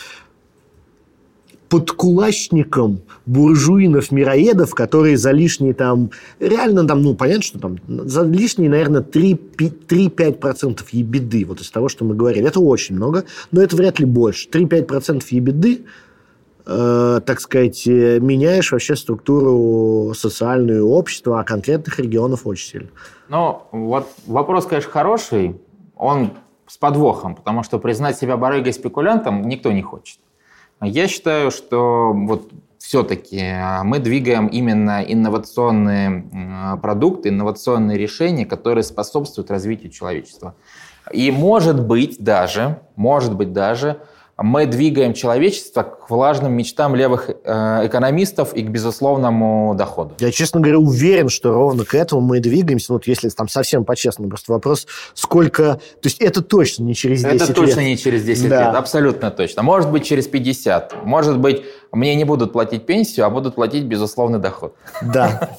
подкулачником буржуинов-мироедов, которые за лишние там, реально там, ну, понятно, что там, за лишние, наверное, 3-5% ебеды, вот из того, что мы говорили. Это очень много, но это вряд ли больше. 3-5% ебеды э, так сказать, э, меняешь вообще структуру социальную общества, а конкретных регионов очень сильно. Ну, вот вопрос, конечно, хороший. Он с подвохом, потому что признать себя барыгой-спекулянтом никто не хочет. Я считаю, что вот все-таки а, мы двигаем именно инновационные продукты, инновационные решения, которые способствуют развитию человечества. И может быть даже, может быть даже, мы двигаем человечество к влажным мечтам левых э, экономистов и к безусловному доходу. Я, честно говоря, уверен, что ровно к этому мы двигаемся. Ну, вот если там совсем по-честному, просто вопрос, сколько... То есть это точно не через 10 это лет. Это точно не через 10 да. лет, абсолютно точно. Может быть, через 50. Может быть, мне не будут платить пенсию, а будут платить безусловный доход. Да.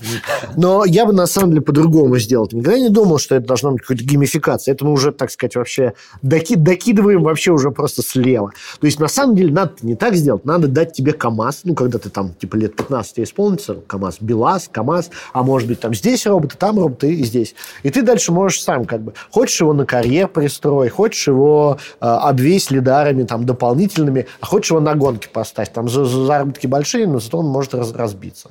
Но я бы на самом деле по-другому сделал. Никогда не думал, что это должна быть какая-то геймификация. Это мы уже, так сказать, вообще доки докидываем вообще уже просто слева. То есть, на самом деле, надо не так сделать. Надо дать тебе КАМАЗ. Ну, когда ты там, типа, лет 15 исполнится, КАМАЗ, БелАЗ, КАМАЗ, а может быть, там здесь роботы, там роботы и здесь. И ты дальше можешь сам как бы... Хочешь его на карьер пристрой, хочешь его э, обвесь лидарами там дополнительными, а хочешь его на гонки поставь. Там за, за заработки большие, но зато он может раз, разбиться.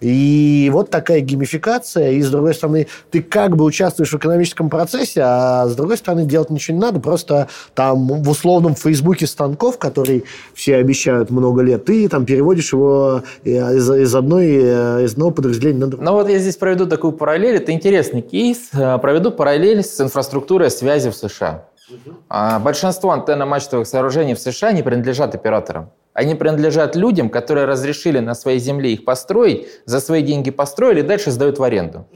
И вот такая геймификация, и с другой стороны, ты как бы участвуешь в экономическом процессе, а с другой стороны, делать ничего не надо, просто там в условном Фейсбуке станков, который все обещают много лет, ты там переводишь его из, из, одной, из одного подразделения на другое. Ну вот я здесь проведу такую параллель, это интересный кейс, проведу параллель с инфраструктурой связи в США. Угу. Большинство антенно-мачтовых сооружений в США не принадлежат операторам. Они принадлежат людям, которые разрешили на своей земле их построить, за свои деньги построили дальше сдают в аренду.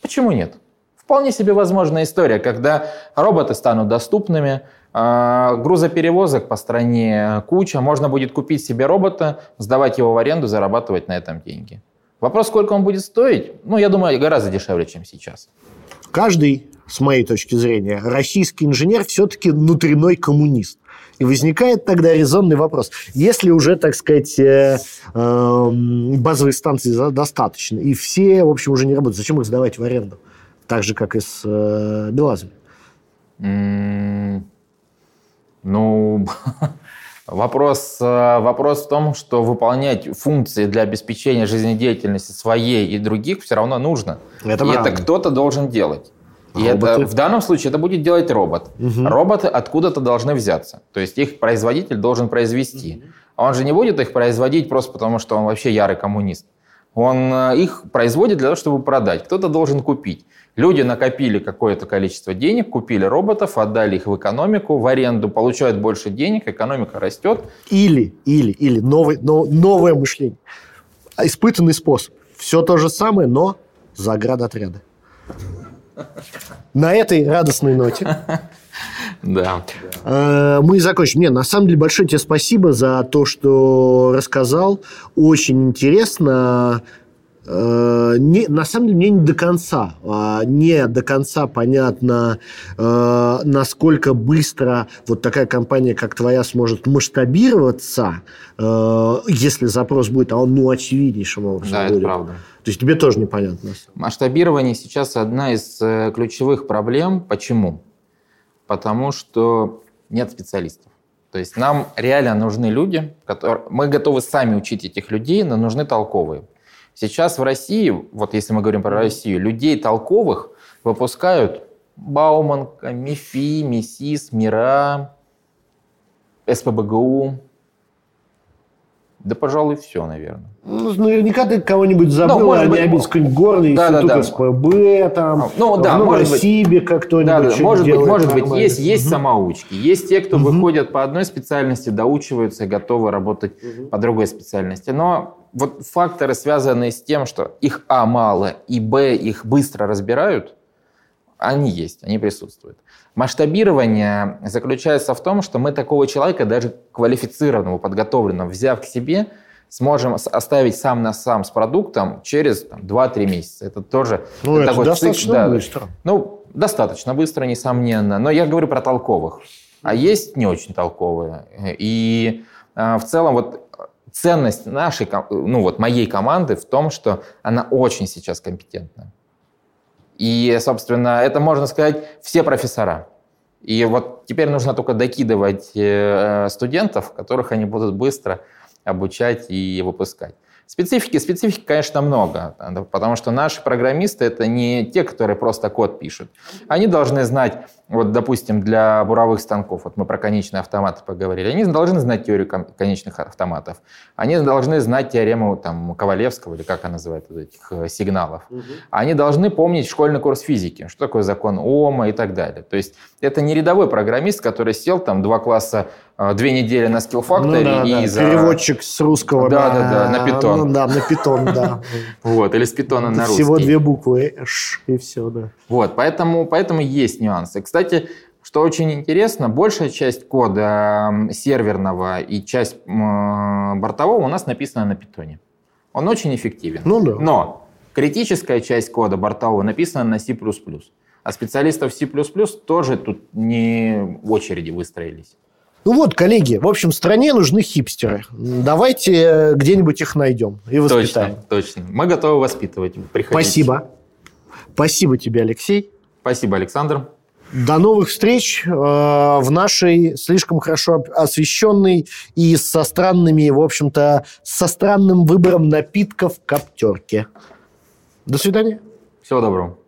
Почему нет? Вполне себе возможная история, когда роботы станут доступными, а, грузоперевозок по стране куча, можно будет купить себе робота, сдавать его в аренду, зарабатывать на этом деньги. Вопрос, сколько он будет стоить, ну, я думаю, гораздо дешевле, чем сейчас. Каждый, с моей точки зрения, российский инженер все-таки внутренной коммунист. И возникает тогда резонный вопрос. Если уже, так сказать, э, э, базовые станции достаточно, и все, в общем, уже не работают, зачем их сдавать в аренду? Так же, как и с э, Белазами. Mm, ну, вопрос, вопрос в том, что выполнять функции для обеспечения жизнедеятельности своей и других все равно нужно. Это и правда. это кто-то должен делать. И это, в данном случае это будет делать робот. Угу. Роботы откуда-то должны взяться. То есть их производитель должен произвести. Угу. Он же не будет их производить просто потому, что он вообще ярый коммунист. Он э, их производит для того, чтобы продать. Кто-то должен купить. Люди накопили какое-то количество денег, купили роботов, отдали их в экономику, в аренду, получают больше денег, экономика растет. Или, или, или новый, но, новое мышление. Испытанный способ. Все то же самое, но заградотряды. На этой радостной ноте да. Э, мы закончим. Нет, на самом деле большое тебе спасибо за то, что рассказал. Очень интересно. Э, не, на самом деле мне не до конца, а, не до конца понятно, э, насколько быстро вот такая компания, как твоя, сможет масштабироваться, если запрос будет, а он ну очевиднейшим образом да, будет. это правда. То есть тебе тоже непонятно. Масштабирование сейчас одна из ключевых проблем. Почему? Потому что нет специалистов. То есть нам реально нужны люди, которые... Мы готовы сами учить этих людей, но нужны толковые. Сейчас в России, вот если мы говорим про Россию, людей толковых выпускают Бауманка, МИФИ, МИСИС, МИРА, СПБГУ. Да, пожалуй, все, наверное. Ну, наверняка ты кого-нибудь забыл, ну, может а быть, не обидеть какой-нибудь горный да, институт да, да. СПБ, там, ну, да, в может быть, как кто-нибудь да, да, Может быть, может быть, есть, есть угу. самоучки, есть те, кто угу. выходят по одной специальности, доучиваются и готовы работать угу. по другой специальности. Но вот факторы, связанные с тем, что их А мало и Б их быстро разбирают, они есть, они присутствуют. Масштабирование заключается в том, что мы такого человека, даже квалифицированного, подготовленного, взяв к себе, сможем оставить сам на сам с продуктом через там, 2-3 месяца. Это тоже ну, это такой достаточно цикл, быстро. Да, ну, достаточно быстро, несомненно. Но я говорю про толковых. А есть не очень толковые. И э, в целом вот ценность нашей, ну вот моей команды в том, что она очень сейчас компетентна. И, собственно, это можно сказать все профессора. И вот теперь нужно только докидывать э, студентов, которых они будут быстро обучать и выпускать. Специфики, специфики, конечно, много, потому что наши программисты это не те, которые просто код пишут. Они должны знать, вот, допустим, для буровых станков, вот мы про конечные автоматы поговорили, они должны знать теорию конечных автоматов, они должны знать теорему там, Ковалевского, или как она называет, вот этих э, сигналов. Угу. Они должны помнить школьный курс физики, что такое закон Ома и так далее. То есть это не рядовой программист, который сел там два класса две недели на Skill Factory ну, да, и да. за... Переводчик с русского да, на... Да, да, на питон. Ну, да, на питон, да. Вот, или с питона на русский. Всего две буквы, ш, и все, да. Вот, поэтому, поэтому есть нюансы. Кстати, что очень интересно, большая часть кода серверного и часть бортового у нас написана на питоне. Он очень эффективен. Ну да. Но критическая часть кода бортового написана на C++. А специалистов C++ тоже тут не в очереди выстроились. Ну вот, коллеги, в общем, стране нужны хипстеры. Давайте э, где-нибудь их найдем и воспитаем. Точно, точно. Мы готовы воспитывать. Приходите. Спасибо. Спасибо тебе, Алексей. Спасибо, Александр. До новых встреч э, в нашей слишком хорошо освещенной и со странными, в общем-то, со странным выбором напитков коптерке. До свидания. Всего доброго.